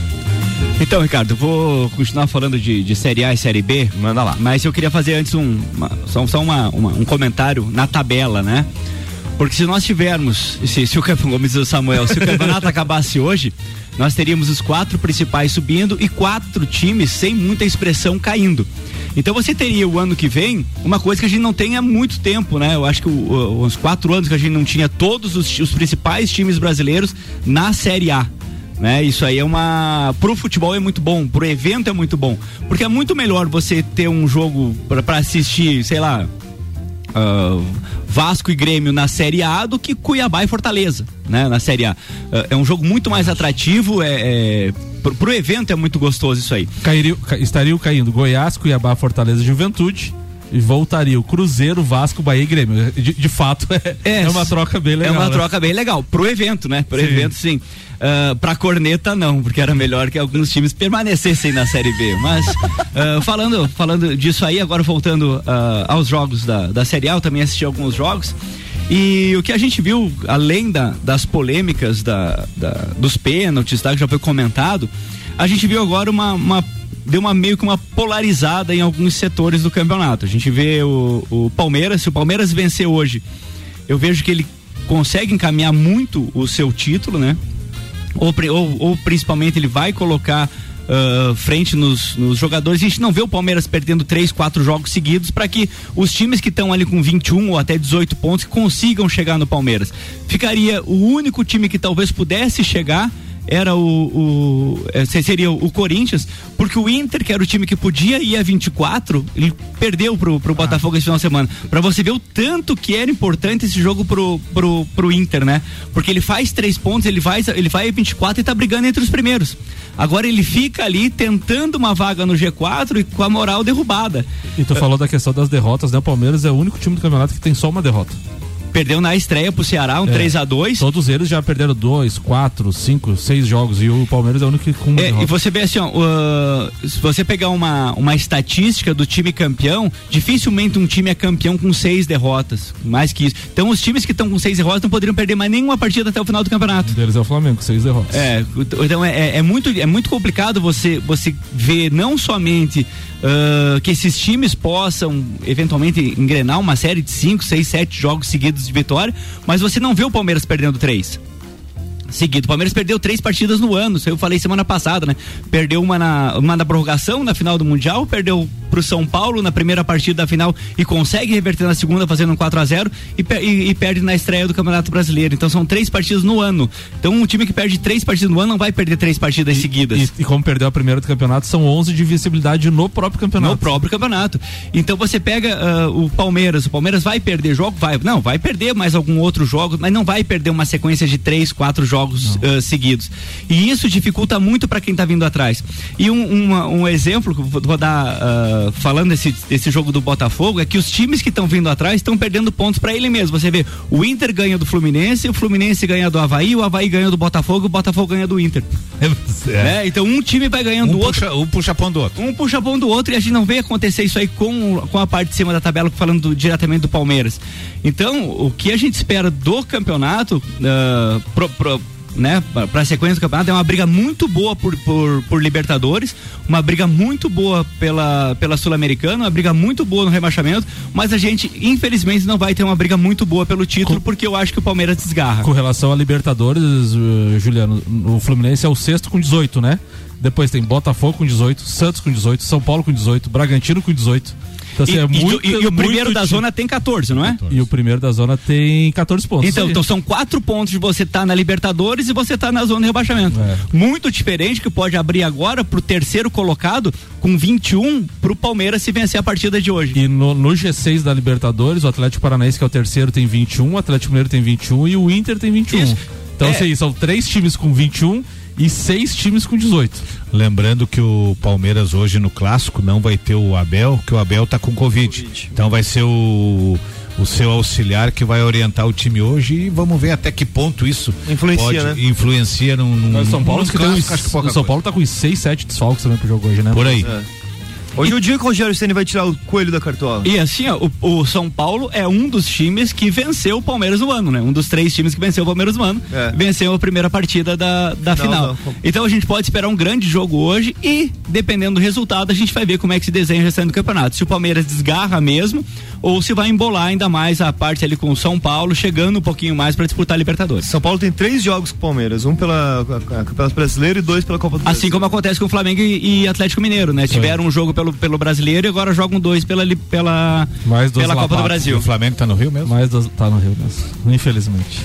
Então, Ricardo, vou continuar falando de, de Série A e Série B. Manda lá. Mas eu queria fazer antes um, uma- só, só uma- uma- um comentário na tabela, né? Porque se nós tivermos, se, se o campeonato, Samuel, se o campeonato acabasse hoje, nós teríamos os quatro principais subindo e quatro times sem muita expressão caindo. Então você teria o ano que vem uma coisa que a gente não tem há muito tempo, né? Eu acho que o- os quatro anos que a gente não tinha todos os, os principais times brasileiros na Série A né? Isso aí é uma pro futebol é muito bom, pro evento é muito bom, porque é muito melhor você ter um jogo pra assistir, sei lá, ah, Vasco e Grêmio na Série A do que Cuiabá e Fortaleza, né? Na Série A. Ah, é um jogo muito mais atrativo, é, é pro, pro evento é muito gostoso isso aí. Cairia, ca- estariam caindo Goiás, Cuiabá, Fortaleza e Juventude. E voltaria o Cruzeiro, Vasco, Bahia e Grêmio. De, de fato, é, é, uma troca bem legal. É uma né? troca bem legal. Pro evento, né? Pro Sim. evento, sim. Ah, pra corneta, não, porque era melhor que alguns times permanecessem na Série B. Mas, ah, falando, falando disso aí, agora voltando ah, aos jogos da, da Série A, eu também assisti alguns jogos. E o que a gente viu, além da- das polêmicas, da, da- dos pênaltis, tá, que já foi comentado, a gente viu agora uma, uma- deu uma meio que uma polarizada em alguns setores do campeonato. A gente vê o, o Palmeiras, se o Palmeiras vencer hoje, eu vejo que ele consegue encaminhar muito o seu título, né? Ou, ou, ou principalmente ele vai colocar ah, frente nos, nos jogadores. A gente não vê o Palmeiras perdendo três, quatro jogos seguidos para que os times que estão ali com 21 ou até 18 pontos consigam chegar no Palmeiras. Ficaria o único time que talvez pudesse chegar era o, o eh, seria o Corinthians, porque o Inter, que era o time que podia ir a 24, ele perdeu pro, pro Botafogo esse final de semana. Pra você ver o tanto que era importante esse jogo pro, pro, pro Inter, né? Porque ele faz três pontos, ele vai, ele vai a 24 e tá brigando entre os primeiros. Agora ele fica ali tentando uma vaga no G4 e com a moral derrubada. E tu falou da questão das derrotas, né? O Palmeiras é o único time do campeonato que tem só uma derrota. Perdeu na estreia pro Ceará, um É. 3 a 2 Todos eles já perderam dois, quatro, cinco, seis jogos. E o Palmeiras é o único que com É, e você vê assim, ó, uh, se você pegar uma, uma estatística do time campeão, dificilmente um time é campeão com seis derrotas, mais que isso. Então os times que estão com seis derrotas não poderiam perder mais nenhuma partida até o final do campeonato. Um deles é o Flamengo, seis derrotas. É, então é, é- é muito, é muito complicado você, você ver não somente ah, que esses times possam eventualmente engrenar uma série de cinco, seis, sete jogos seguidos de vitória, mas você não vê o Palmeiras perdendo três. Seguido. O Palmeiras perdeu três partidas no ano, isso eu falei semana passada, né? Perdeu uma na, uma na prorrogação, na final do Mundial, perdeu pro São Paulo na primeira partida da final e consegue reverter na segunda fazendo um 4 a 0 e, e- e perde na estreia do Campeonato Brasileiro. Então são três partidas no ano. Então um time que perde três partidas no ano não vai perder três partidas seguidas. E, e como perdeu a primeira do campeonato, são 11 de visibilidade no próprio campeonato. No próprio campeonato. Então você pega ah, o Palmeiras, o Palmeiras vai perder jogo? Vai. Não, vai perder mais algum outro jogo, mas não vai perder uma sequência de três, quatro jogos ah, seguidos. E isso dificulta muito para quem tá vindo atrás. E um, uma- um exemplo que vou dar ah, falando desse, desse jogo do Botafogo é que os times que estão vindo atrás estão perdendo pontos para ele mesmo. Você vê, o Inter ganha do Fluminense, o Fluminense ganha do Havaí, o Havaí ganha do Botafogo, o Botafogo ganha do Inter. É, então um time vai ganhando Um do outro. puxa- um puxa pão do outro. Um puxa pão do outro e a gente não vê acontecer isso aí com, com a parte de cima da tabela, falando do- diretamente do Palmeiras. Então, o que a gente espera do campeonato, ah, pro- pro- né, para a sequência do campeonato, é uma briga muito boa por, por, por Libertadores, uma briga muito boa pela, pela Sul-Americana, uma briga muito boa no rebaixamento, mas a gente, infelizmente, não vai ter uma briga muito boa pelo título, porque eu acho que o Palmeiras desgarra. Com relação a Libertadores, eh, Juliano, o Fluminense é o sexto com 18, né? Depois tem Botafogo com 18, Santos com 18, São Paulo com 18, Bragantino com 18. Então, assim, E- é muito, e- e o primeiro muito da zona tem 14, não é? E o primeiro da zona tem 14 pontos. Então, Isso então são quatro pontos de você estar na Libertadores e você tá na zona de rebaixamento. É. Muito diferente que pode abrir agora pro terceiro colocado com 21 pro Palmeiras se vencer a partida de hoje. E no, no G6 da Libertadores, o Atlético Paranaense, que é o terceiro, tem 21, o Atlético Mineiro tem 21 e o Inter tem 21. Então, É. assim, são três times com 21 e seis times com 18. Lembrando que o Palmeiras hoje no clássico não vai ter o Abel, que o Abel tá com Covid. Então vai ser o, o seu auxiliar que vai orientar o time hoje e vamos ver até que ponto isso Influencia, pode, né? influencia num, num São Paulo, num que tem clássico, uns, acho que pouca o São coisa. Paulo tá com uns 6, 7 desfalques também pro jogo hoje, né? Por aí. Hoje é o dia que o Rogério Ceni vai tirar o coelho da cartola. E assim, ó, o, o São Paulo é um dos times que venceu o Palmeiras no ano, né? Um dos três times que venceu o Palmeiras no ano. É. Venceu a primeira partida da, da Não, final. não. Então a gente pode esperar um grande jogo hoje e, dependendo do resultado, a gente vai ver como é que se desenha o restante do campeonato. Se o Palmeiras desgarra mesmo ou se vai embolar ainda mais a parte ali com o São Paulo, chegando um pouquinho mais para disputar a Libertadores. São Paulo tem três jogos com o Palmeiras, um pela Campeonato Brasileiro e dois pela Copa do Brasil. Assim como acontece com o Flamengo e, e Atlético Mineiro, né? Tiveram um jogo pelo, pelo brasileiro e agora jogam dois pela, pela, pela Copa do. Brasil. O Flamengo tá no Rio mesmo? Mais dos, tá no Rio mesmo. Infelizmente.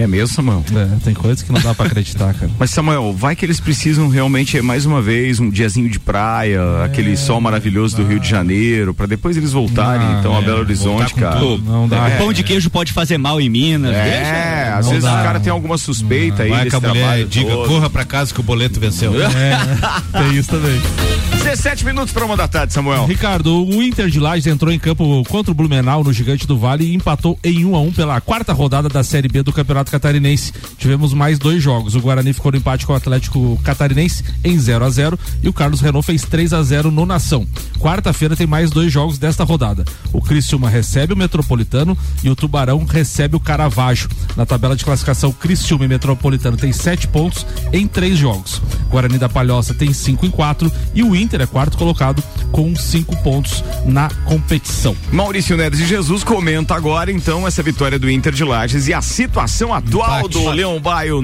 É mesmo, Samuel? É, tem coisas que não dá pra acreditar, cara. Mas Samuel, vai que eles precisam realmente mais uma vez um diazinho de praia, aquele sol maravilhoso do Rio de Janeiro, pra depois eles voltarem Não, então a é, Belo Horizonte, cara. tudo. Não dá. O pão de queijo pode fazer mal em Minas. É, às Não vezes dá. o cara tem alguma suspeita aí Vai desse que a mulher trabalho diga, todo. corra pra casa que o boleto venceu. É, tem isso também. 17 minutos para uma da tarde, Samuel. Ricardo, o Inter de Lages entrou em campo contra o Blumenau no Gigante do Vale e empatou em 1 a 1 pela quarta rodada da Série B do Campeonato Catarinense. Tivemos mais dois jogos. O Guarani ficou no empate com o Atlético Catarinense em 0 a 0 e o Carlos Renault fez 3 a 0 no Nação. Quarta-feira tem mais dois jogos desta rodada. O Criciúma recebe o Metropolitano e o Tubarão recebe o Caravaggio. Na tabela de classificação, Criciúma e Metropolitano tem sete pontos em três jogos. Guarani da Palhoça tem cinco em quatro e o Inter é quarto colocado com cinco pontos na competição. Maurício Neves de Jesus comenta agora então essa vitória do Inter de Lages e a situação atual Empate. do Leão Baio.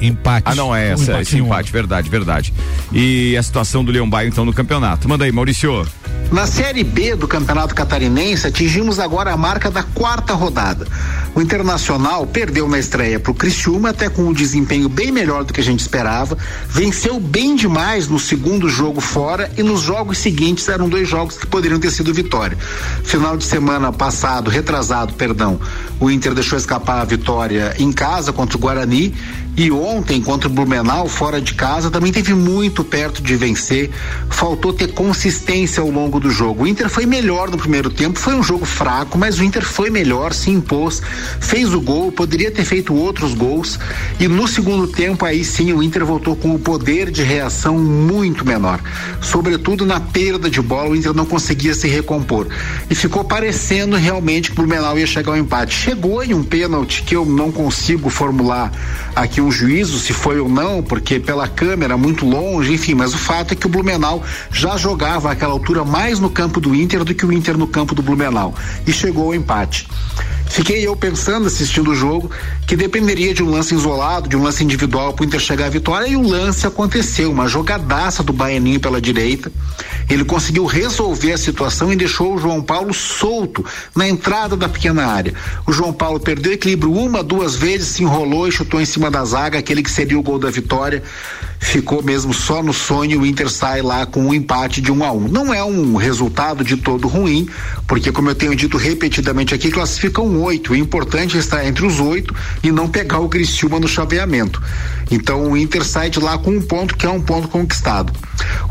Empate. Ah, não é Um essa, empate esse em um. empate, verdade, verdade. E a situação do Leão Baio então no campeonato. Manda aí, Maurício. Na Série B do Campeonato Catarinense, atingimos agora a marca da quarta rodada. O Internacional perdeu na estreia para o Criciúma, até com um desempenho bem melhor do que a gente esperava. Venceu bem demais no segundo jogo fora e nos jogos seguintes eram dois jogos que poderiam ter sido vitória. Final de semana passado, retrasado, perdão, o Inter deixou escapar a vitória em casa contra o Guarani e ontem contra o Blumenau, fora de casa, também teve muito perto de vencer. Faltou ter consistência ao longo do jogo. O Inter foi melhor no primeiro tempo, foi um jogo fraco, mas o Inter foi melhor, se impôs, fez o gol, poderia ter feito outros gols. E no segundo tempo, aí sim, o Inter voltou com o poder de reação muito menor. Sobretudo na perda de bola, o Inter não conseguia se recompor. E ficou parecendo realmente que o Blumenau ia chegar ao empate. Chegou em um pênalti que eu não consigo formular aqui um juízo se foi ou não, porque pela câmera muito longe, enfim, mas o fato é que o Blumenau já jogava àquela altura mais no campo do Inter do que o Inter no campo do Blumenau e chegou ao empate. Fiquei eu pensando, assistindo o jogo, que dependeria de um lance isolado, de um lance individual para o Inter chegar à vitória, e o lance aconteceu, uma jogadaça do Baianinho pela direita. Ele conseguiu resolver a situação e deixou o João Paulo solto na entrada da pequena área. O João Paulo perdeu equilíbrio uma, duas vezes, se enrolou e chutou em cima da zaga, aquele que seria o gol da vitória. Ficou mesmo só no sonho, o Inter sai lá com um empate de um a um. Não é um resultado de todo ruim, porque como eu tenho dito repetidamente aqui, classificam oito. O importante é estar entre os oito e não pegar o Criciúma no chaveamento. Então o Inter sai de lá com um ponto que é um ponto conquistado.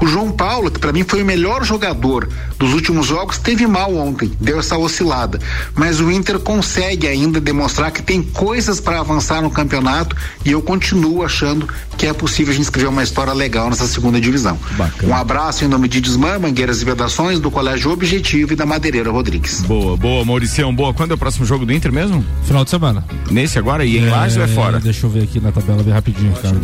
O João Paulo, que para mim foi o melhor jogador dos últimos jogos, teve mal ontem, deu essa oscilada. Mas o Inter consegue ainda demonstrar que tem coisas para avançar no campeonato e eu continuo achando que é possível a gente escrever uma história legal nessa segunda divisão. Um abraço em nome de Desmã, Mangueiras e Vedações, do Colégio Objetivo e da Madeireira Rodrigues. Boa, boa, Mauricião, boa. Quando é o próximo jogo do Inter mesmo? Final de semana. Nesse agora? E em Lages ou é fora? Deixa eu ver aqui na tabela bem rapidinho, Carlos.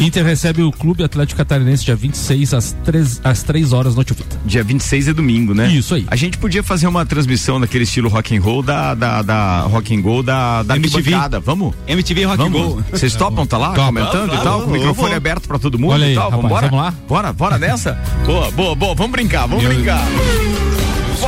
Inter recebe o Clube Atlético Catarinense dia 26 às 3, às 3 horas no Tchufita. Dia 26 é domingo, né? Isso aí. A gente podia fazer uma transmissão daquele estilo rock and roll da, da, da rock and roll da, da MTV. Vamos? MTV Rock and Vamos? Roll. Vocês topam, tá lá comentando Vamos, e tal? vamos, Com o microfone vamos. aberto pra todo mundo Olha aí, e tal? rapaz, Vambora? vamos lá? Bora, bora nessa? boa, boa, boa. Vamos brincar, vamos brincar.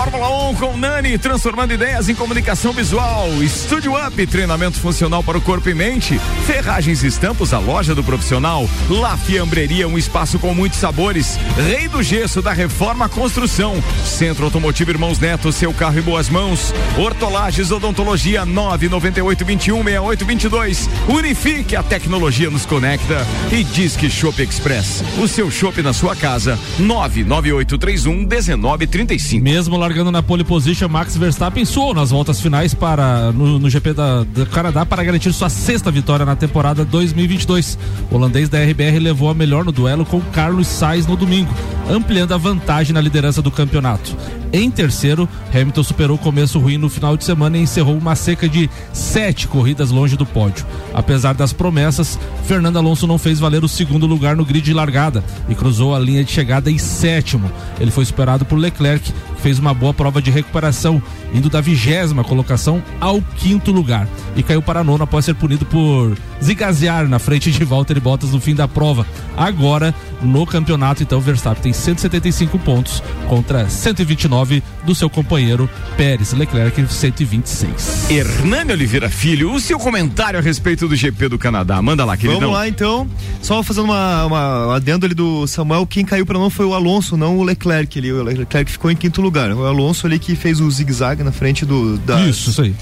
Fórmula 1 com Nani, transformando ideias em comunicação visual. Estúdio Up, treinamento funcional para o corpo e mente. Ferragens e Estampos, a loja do profissional. La Fiambreria, um espaço com muitos sabores. Rei do Gesso, da Reforma Construção. Centro Automotivo Irmãos Neto, seu carro em boas mãos. Hortolagens Odontologia, 998 21 68 22. Unifique, a tecnologia nos conecta. E Disque Shop Express, o seu shopping na sua casa, 99831 1935. Mesmo largando na pole position, Max Verstappen suou nas voltas finais para no, no GP da, do Canadá para garantir sua sexta vitória na temporada 2022. O holandês da RBR levou a melhor no duelo com Carlos Sainz no domingo, ampliando a vantagem na liderança do campeonato. Em terceiro, Hamilton superou o começo ruim no final de semana e encerrou uma seca de sete corridas longe do pódio. Apesar das promessas, Fernando Alonso não fez valer o segundo lugar no grid de largada e cruzou a linha de chegada em sétimo. Ele foi superado por Leclerc, que fez uma boa prova de recuperação, indo da vigésima colocação ao quinto lugar. E caiu para a nona após ser punido por zigazear na frente de Valtteri Bottas no fim da prova. Agora, no campeonato, então, Verstappen tem 175 pontos contra 129 do seu companheiro Pérez. Leclerc, 126. Hernani Oliveira Filho, o seu comentário a respeito do GP do Canadá. Manda lá, queridão. Vamos lá então. Só fazendo uma, uma um adendo ali do Samuel, quem caiu para não foi o Alonso, não o Leclerc. Ali. O Leclerc ficou em quinto lugar. O Alonso ali que fez o zigue-zague na frente do. Da, Isso, isso aí.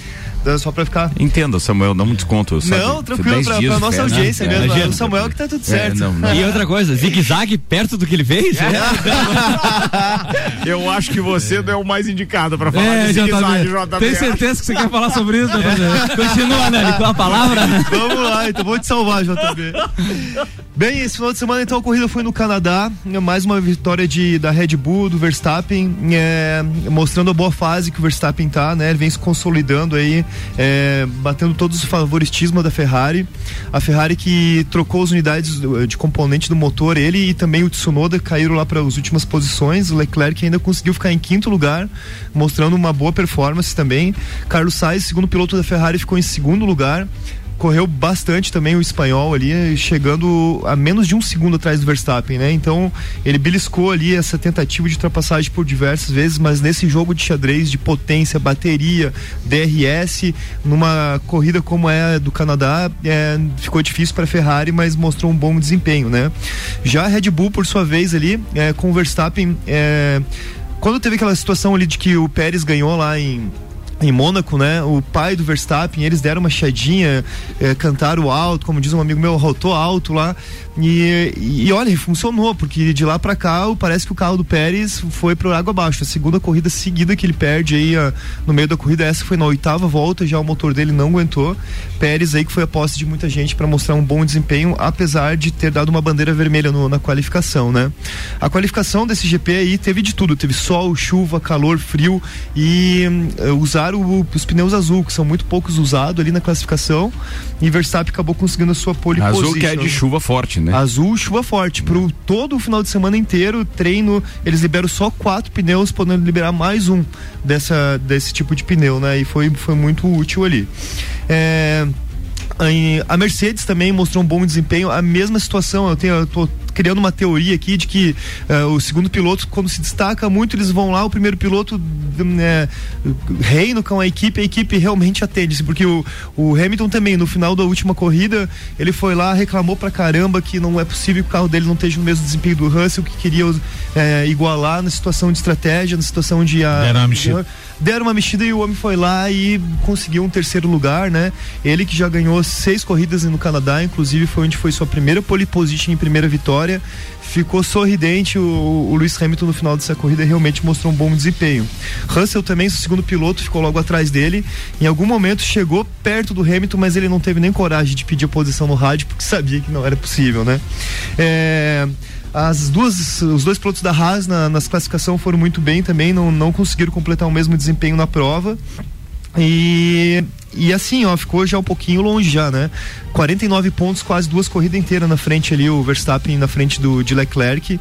Só pra ficar. Entenda, Samuel, dá um desconto. Sabe? Não, tranquilo, 10 pra, dias pra nossa férias. audiência É, mesmo. imagina. o Samuel que tá tudo certo. É, não, não. E outra coisa, zigue-zague perto do que ele fez? Eu acho que você não é o mais indicado pra falar É, de zigue-zague, JB. JB. Tem certeza que você quer falar sobre isso, JB? Continua, Nani, com a palavra. Vamos lá, então vou te salvar, JB. Bem, esse final de semana, então, a corrida foi no Canadá. né, Mais uma vitória de, da Red Bull, do Verstappen, é, mostrando a boa fase que o Verstappen tá, né? Ele vem se consolidando aí, é, batendo todos os favoritismos da Ferrari. A Ferrari que trocou as unidades de componente do motor, ele e também o Tsunoda caíram lá para as últimas posições. O Leclerc ainda conseguiu ficar em quinto lugar, mostrando uma boa performance também. Carlos Sainz, segundo piloto da Ferrari, ficou em segundo lugar correu bastante também o espanhol ali, chegando a menos de um segundo atrás do Verstappen, né? Então ele beliscou ali essa tentativa de ultrapassagem por diversas vezes, mas nesse jogo de xadrez de potência, bateria, DRS, numa corrida como é a do Canadá, é, ficou difícil para Ferrari, mas mostrou um bom desempenho, né? Já a Red Bull, por sua vez ali, é, com o Verstappen, é, quando teve aquela situação ali de que o Pérez ganhou lá em em Mônaco, né? O pai do Verstappen, eles deram uma chadinha, eh, cantaram alto, como diz um amigo meu, rotou alto lá. E, e, olha, funcionou, porque de lá pra cá parece que o carro do Pérez foi pro água abaixo. A segunda corrida seguida que ele perde aí ah, no meio da corrida, essa foi na oitava volta, já o motor dele não aguentou. Pérez aí que foi a posse de muita gente para mostrar um bom desempenho, apesar de ter dado uma bandeira vermelha no- na qualificação, né? A qualificação desse GP aí teve de tudo, teve sol, chuva, calor, frio e os pegaram o- os pneus azul, que são muito poucos usados ali na classificação, e Verstappen acabou conseguindo a sua pole Azul position. que é de chuva forte, né? Azul, chuva forte. Pro todo o final de semana inteiro, treino, eles liberam só quatro pneus, podendo liberar mais um dessa, desse tipo de pneu, né? E foi, foi muito útil ali. É, a Mercedes também mostrou um bom desempenho, a mesma situação. Eu, tenho, eu tô criando uma teoria aqui de que eh, o segundo piloto, quando se destaca muito, eles vão lá, o primeiro piloto né, reina com a equipe, a equipe realmente atende, porque o, o Hamilton também, no final da última corrida, ele foi lá, reclamou pra caramba que não é possível que o carro dele não esteja no mesmo desempenho do Russell, que queria eh, igualar na situação de estratégia, na situação de. ah, Deram uma mexida. deram uma mexida e o homem foi lá e conseguiu um terceiro lugar, né? Ele que já ganhou seis corridas no Canadá, inclusive foi onde foi sua primeira pole position em primeira vitória. Ficou sorridente o, o Lewis Hamilton no final dessa corrida realmente mostrou um bom desempenho. Russell também, seu segundo piloto, ficou logo atrás dele. Em algum momento chegou perto do Hamilton, mas ele não teve nem coragem de pedir a posição no rádio porque sabia que não era possível, né? É, as duas, os dois pilotos da Haas na, nas classificação foram muito bem também, não, não conseguiram completar o mesmo desempenho na prova. E, e assim, ó, ficou já um pouquinho longe já, né? 49 pontos, quase duas corridas inteiras na frente ali, o Verstappen na frente do de Leclerc,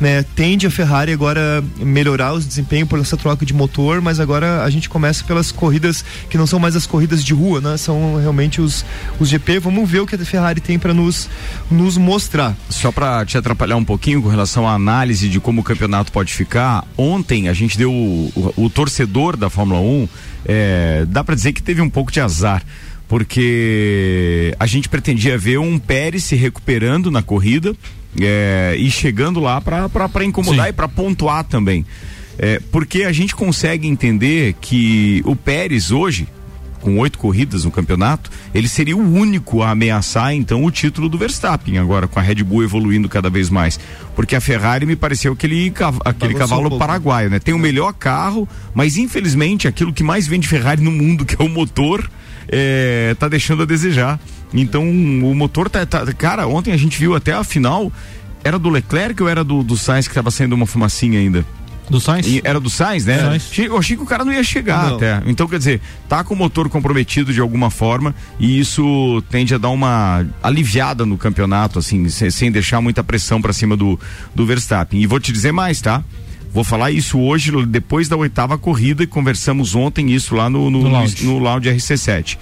né? Tende a Ferrari agora melhorar os desempenhos por essa troca de motor, mas agora a gente começa pelas corridas que não são mais as corridas de rua, né? São realmente os, os GP. Vamos ver o que a Ferrari tem para nos, nos mostrar. Só pra te atrapalhar um pouquinho com relação à análise de como o campeonato pode ficar, ontem a gente deu o, o- o torcedor da Fórmula 1, é, dá pra dizer que teve um pouco de azar, porque a gente pretendia ver um Pérez se recuperando na corrida é, e chegando lá pra incomodar e pra pontuar também. É, porque a gente consegue entender que o Pérez hoje, com oito corridas no campeonato, ele seria o único a ameaçar então o título do Verstappen, agora com a Red Bull evoluindo cada vez mais. Porque a Ferrari me pareceu aquele, aquele Balançou um cavalo pouco. paraguaio, né? Tem o melhor carro, mas infelizmente aquilo que mais vende Ferrari no mundo, que é o motor, é, tá deixando a desejar. Então o motor tá, tá- Cara, ontem a gente viu até a final. Era do Leclerc ou era do, do Sainz que tava saindo uma fumacinha ainda? Do Sainz? E Era do Sainz, né? Sainz. Eu achei que o cara não ia chegar Não. até. Então, quer dizer, tá com o motor comprometido de alguma forma e isso tende a dar uma aliviada no campeonato, assim, se- sem deixar muita pressão pra cima do, do Verstappen. E vou te dizer mais, tá? Vou falar isso hoje, depois da oitava corrida, e conversamos ontem isso lá no, no, No no, lounge. no lounge RC7.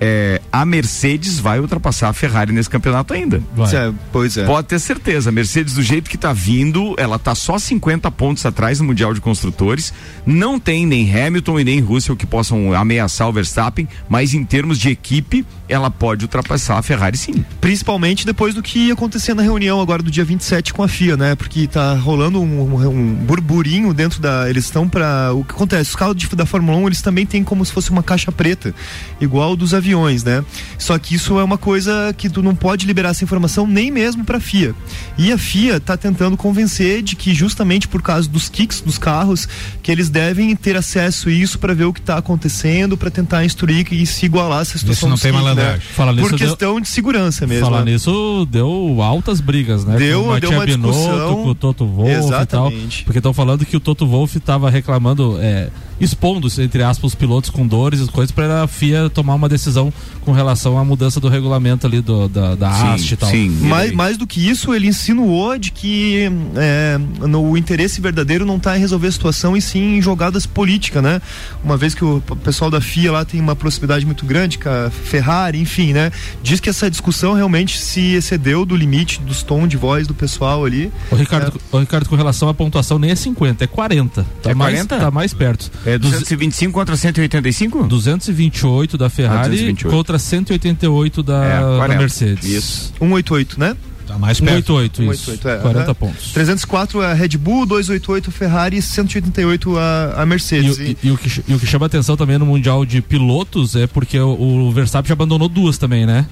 É, a Mercedes vai ultrapassar a Ferrari nesse campeonato ainda. Vai. É, pois é. Pode ter certeza, a Mercedes do jeito que tá vindo, ela tá só 50 pontos atrás no Mundial de Construtores. Não tem nem Hamilton e nem Russell que possam ameaçar o Verstappen, mas em termos de equipe, ela pode ultrapassar a Ferrari sim. Principalmente depois do que ia acontecer na reunião agora do dia 27 com a FIA, né? Porque tá rolando um, um- um burburinho dentro da. Eles estão para O que acontece? Os carros de- da Fórmula 1 eles também têm como se fosse uma caixa preta, igual dos aviões, né? Só que isso é uma coisa que tu não pode liberar essa informação nem mesmo para a FIA. E a FIA tá tentando convencer de que justamente por causa dos kicks dos carros, que eles devem ter acesso a isso para ver o que tá acontecendo, para tentar instruir e se igualar a essa situação não dos tem kicks, né? malandragem. Fala nisso, Por deu- questão de segurança mesmo. Falar né? nisso, deu altas brigas, né? Deu- com o deu Matia uma Binotto, discussão. com o Toto Wolff Exatamente. e tal. Porque estão falando que o Toto Wolff estava reclamando, é, expondo, entre aspas, os pilotos com dores e coisas para a FIA tomar uma decisão com relação à mudança do regulamento ali do, da, da Sim, haste e tal. sim. Mais, mais do que isso, ele insinuou de que é, no, o interesse verdadeiro não está em resolver a situação e sim em jogadas políticas, né? Uma vez que o pessoal da FIA lá tem uma proximidade muito grande com a Ferrari, enfim, né? Diz que essa discussão realmente se excedeu do limite dos tons de voz do pessoal ali. O Ricardo, o Ricardo, com relação à pontuação, nem é 50, é 40. Tá, É mais, 40? tá mais perto. É Duze- 225 contra 185? 228 da Ferrari Ah, 228. contra 188 da, É, da 40. Mercedes. Isso. 188, né? Tá mais perto. 188, isso. 188, é, 40 aham. pontos. 304 a Red Bull, 288 Ferrari, 188 a, a E, Mercedes. o- e- e o que, e o que chama atenção também no Mundial de Pilotos é porque o, o Verstappen já abandonou duas também, né?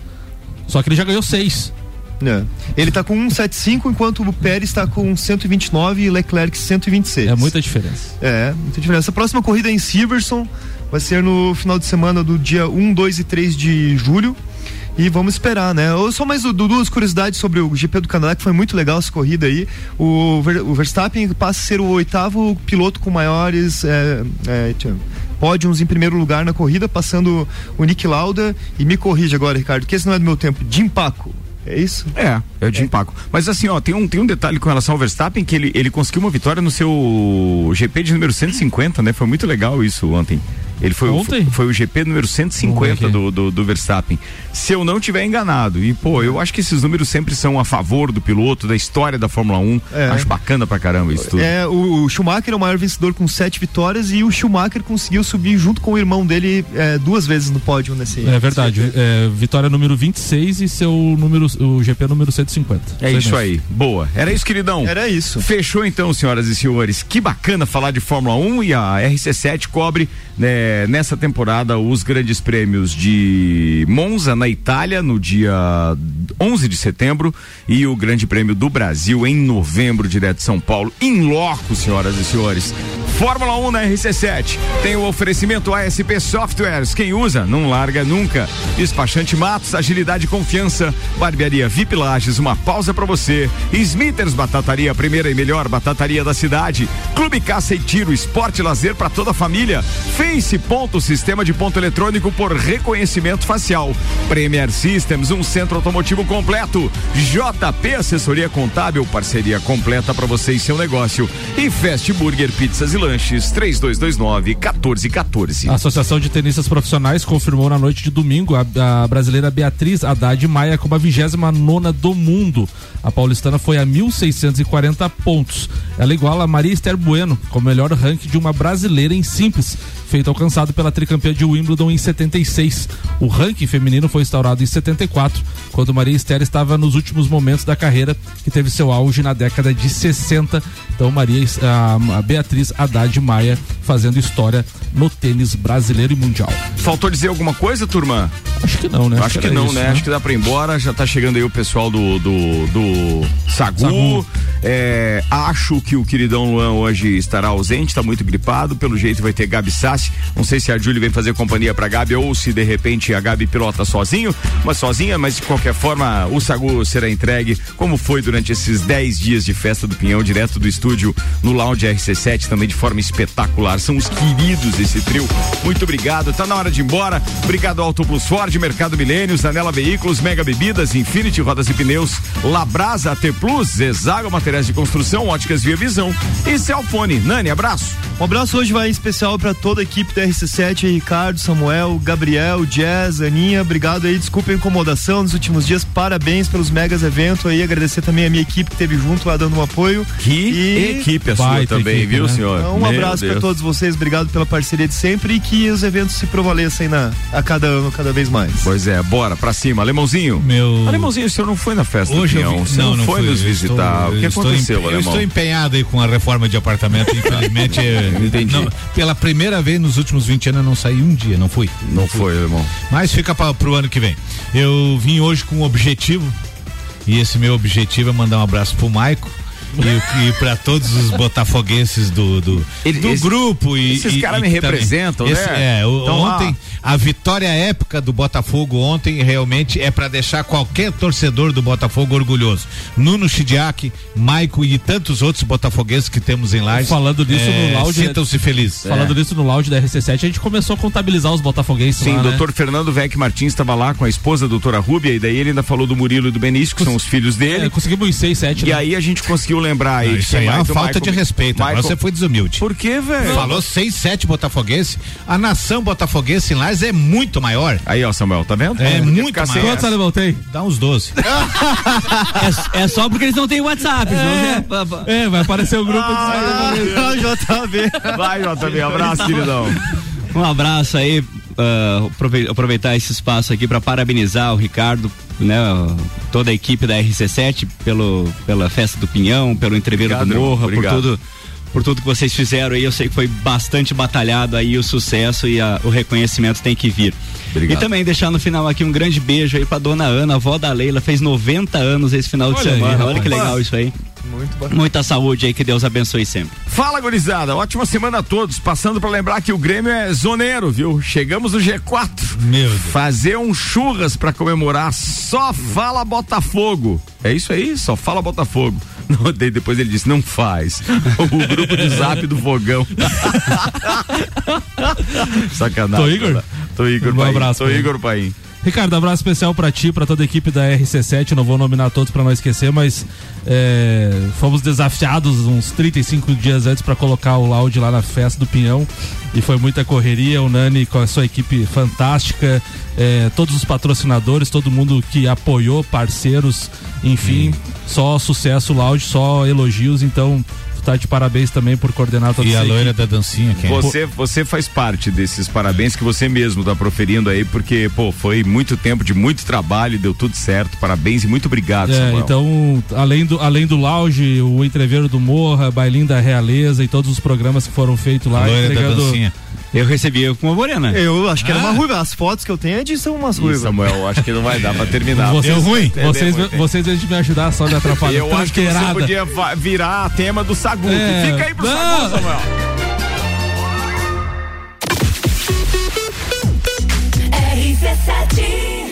Só que ele já ganhou seis. É. Ele tá com 175, enquanto o Pérez está com 129 e Leclerc 126. É muita diferença. É, muita diferença. A próxima corrida é em Silverstone, vai ser no final de semana do dia 1, 2 e 3 de julho. E vamos esperar, né? Ou Só mais du- duas curiosidades sobre o GP do Canadá, que foi muito legal essa corrida aí. O, Ver- o Verstappen passa a ser o oitavo piloto com maiores é, é, pódios em primeiro lugar na corrida, passando o Nick Lauda. E me corrige agora, Ricardo, que esse não é do meu tempo. Jim Paco. É isso? É, é o Jim Paco. Mas assim, ó, tem um, tem um detalhe com relação ao Verstappen que ele, ele conseguiu uma vitória no seu GP de número 150, né? Foi muito legal isso ontem. Ele foi, Ontem? foi, foi o GP número Vamos ver 150 aqui. do, do, do Verstappen. Se eu não tiver enganado, e pô, eu acho que esses números sempre são a favor do piloto, da história da Fórmula 1. É. Acho bacana pra caramba isso tudo. É, o, o Schumacher é o maior vencedor com sete vitórias e o Schumacher conseguiu subir junto com o irmão dele é, duas vezes no pódio nesse. É verdade. É, vitória número 26 e seu número, o GP número 150. É isso aí. Boa. Era isso, queridão? Era isso. Fechou então, senhoras e senhores. Que bacana falar de Fórmula 1 e a RC7 cobre né, nessa temporada os grandes prêmios de Monza, na Itália, no dia 11 de setembro, e o Grande Prêmio do Brasil em novembro, direto de São Paulo, em loco, senhoras e senhores. Fórmula 1 na RC7 tem o oferecimento ASP Softwares. Quem usa, não larga nunca. Despachante Matos, agilidade e confiança. Barbearia VIP Lages, uma pausa pra você. Smithers Batataria, primeira e melhor batataria da cidade. Clube Caça e Tiro, esporte e lazer pra toda a família. Face Ponto, sistema de ponto eletrônico por reconhecimento facial. Premier Systems, um centro automotivo completo. JP Assessoria Contábil, parceria completa pra você e seu negócio. E Fast Burger Pizzas e Lanches, 3229 1414. A Associação de Tenistas Profissionais confirmou na noite de domingo a, a brasileira Beatriz Haddad Maia como a 29 do mundo. A paulistana foi a 1.640 pontos. Ela iguala a Maria Esther Bueno como melhor ranking de uma brasileira em simples, feito alcançado pela tricampeã de Wimbledon em 76. O ranking feminino foi instaurado em 74, quando Maria Esther estava nos últimos momentos da carreira, que teve seu auge na década de 60. Então, Maria, a, Beatriz Haddad Maia fazendo história no tênis brasileiro e mundial. Faltou dizer alguma coisa, turma? Acho que não, né? Acho que era não, isso, né? Acho que dá pra ir embora. Já tá chegando aí o pessoal do, do, do Sagu. Sagu. É, acho que o queridão Luan hoje estará ausente, tá muito gripado. Pelo jeito vai ter Gabi Sassi. Não sei se a Júlia vem fazer companhia pra Gabi ou se de repente a Gabi pilota sozinho, mas sozinha, mas de qualquer forma o Sagu será entregue, como foi durante esses 10 dias de festa do Pinhão, direto do estúdio no Lounge RC7, também de forma espetacular. São os queridos esse trio. Muito obrigado. Tá na hora de ir embora. Obrigado ao Auto Plus Ford, Mercado Milênios, Zanela Veículos, Mega Bebidas, Infinity Rodas e Pneus, Labrasa AT Plus, Exago Materiais de Construção, Óticas Via Visão e Celfone. Nani, abraço. Um abraço hoje vai em especial para toda a equipe da RC7, Ricardo, Samuel, Gabriel, Jazz, Aninha, obrigado aí, desculpa a incomodação nos últimos dias, parabéns pelos megas eventos aí, agradecer também a minha equipe que esteve junto lá dando um apoio. Que equipe a sua também, equipe, viu, né? senhor? Então, um Meu abraço para todos vocês, obrigado pela parceria de sempre e que os eventos se prevaleçam na, a cada ano, cada vez mais. Pois é, bora pra cima. Alemãozinho. Meu. Alemãozinho, o senhor não foi na festa Hoje do eu Pinhão. vi- Você não, não foi fui. nos Eu visitar. estou- o que eu aconteceu, Eu Alemão? estou empenhado aí com a reforma de apartamento, infelizmente. é, Entendi. não- pela primeira vez nos últimos 20 anos eu não saí um dia, não fui. Não foi, Alemão. Mas fica para pro ano que vem. Eu vim hoje com um objetivo, e esse meu objetivo é mandar um abraço pro Maico. E, e para todos os botafoguenses do, do, Ele- do esse- grupo e esses caras me também- representam, esse- né? É, o- Então, ontem a vitória épica do Botafogo ontem realmente é para deixar qualquer torcedor do Botafogo orgulhoso. Nuno Chidiac, Maico e tantos outros botafoguenses que temos em Lages. Falando nisso é, no lounge. Sintam-se felizes. Falando nisso no lounge da RC7, a gente começou a contabilizar os botafoguenses Sim, lá, o né? doutor Fernando Vec Martins estava lá com a esposa, a doutora Rúbia, e daí ele ainda falou do Murilo e do Benício, que são os filhos dele. É, conseguimos 6, 7, E aí a gente conseguiu lembrar aí. Não, isso aí é uma falta Michael- de respeito. Agora Michael- você foi desumilde. Por quê, velho? Falou seis, sete botafoguenses. A nação botafoguense em Lages é muito maior. Aí, ó, Samuel, tá vendo? É Podia muito maior. Quantos alemão tem? Dá uns 12. É, é só porque eles não têm WhatsApp. senão- É, vai aparecer o grupo Ah, JB. Vai, JB, abraço, queridão. Um abraço aí, aprove- aproveitar esse espaço aqui para parabenizar o Ricardo, né, toda a equipe da RC7 pelo, pela festa do Pinhão, pelo entreveiro do Morra, por tudo, por tudo que vocês fizeram aí. Eu sei que foi bastante batalhado aí o sucesso e a- o reconhecimento tem que vir. Obrigado. E também deixar no final aqui um grande beijo aí pra dona Ana, avó da Leila, fez 90 anos esse final de Olha aí, semana. Olha rapaz. que legal isso aí. Muito bacana. Muita saúde aí, que Deus abençoe sempre. Fala, gurizada. Ótima semana a todos. Passando pra lembrar que o Grêmio é zoneiro, viu? Chegamos no G4. Meu Deus. Fazer um churras pra comemorar. Só fala Botafogo. É isso aí, só fala Botafogo. Não, depois ele disse, não faz. O grupo de zap do fogão. Sacanagem. Tô Igor? cara. Tô Igor, Um Paim. abraço Tô. Igor Paim. Ricardo, abraço especial pra ti, pra toda a equipe da RC7. Não vou nominar todos pra não esquecer, mas é, fomos desafiados uns 35 dias antes pra colocar o Loud lá na festa do Pinhão. E foi muita correria. O Nani com a sua equipe fantástica, é, todos os patrocinadores, todo mundo que apoiou, parceiros, enfim, só sucesso, Loud, só elogios. Então, tá de parabéns também por coordenar toda E a loira equipe. da dancinha, quem é? Você, você faz parte desses parabéns que você mesmo tá proferindo aí, porque, pô, foi muito tempo de muito trabalho, deu tudo certo. Parabéns e muito obrigado, É, Samuel. então, além do, além do lounge, o entreveiro do Morra, Bailinho da Realeza e todos os programas que foram feitos lá, Loira da entregando. dancinha. Eu recebi eu com uma morena. Eu acho que era uma Ah. ruiva. As fotos que eu tenho é de são umas ruivas. Samuel, acho que não vai dar pra terminar. Vocês, Deu ruim? Vocês, vocês, antes de me ajudar, só me atrapalham. Eu acho que você podia virar tema do Sagu. É. Fica aí pro Não. Sagu, Samuel. RC7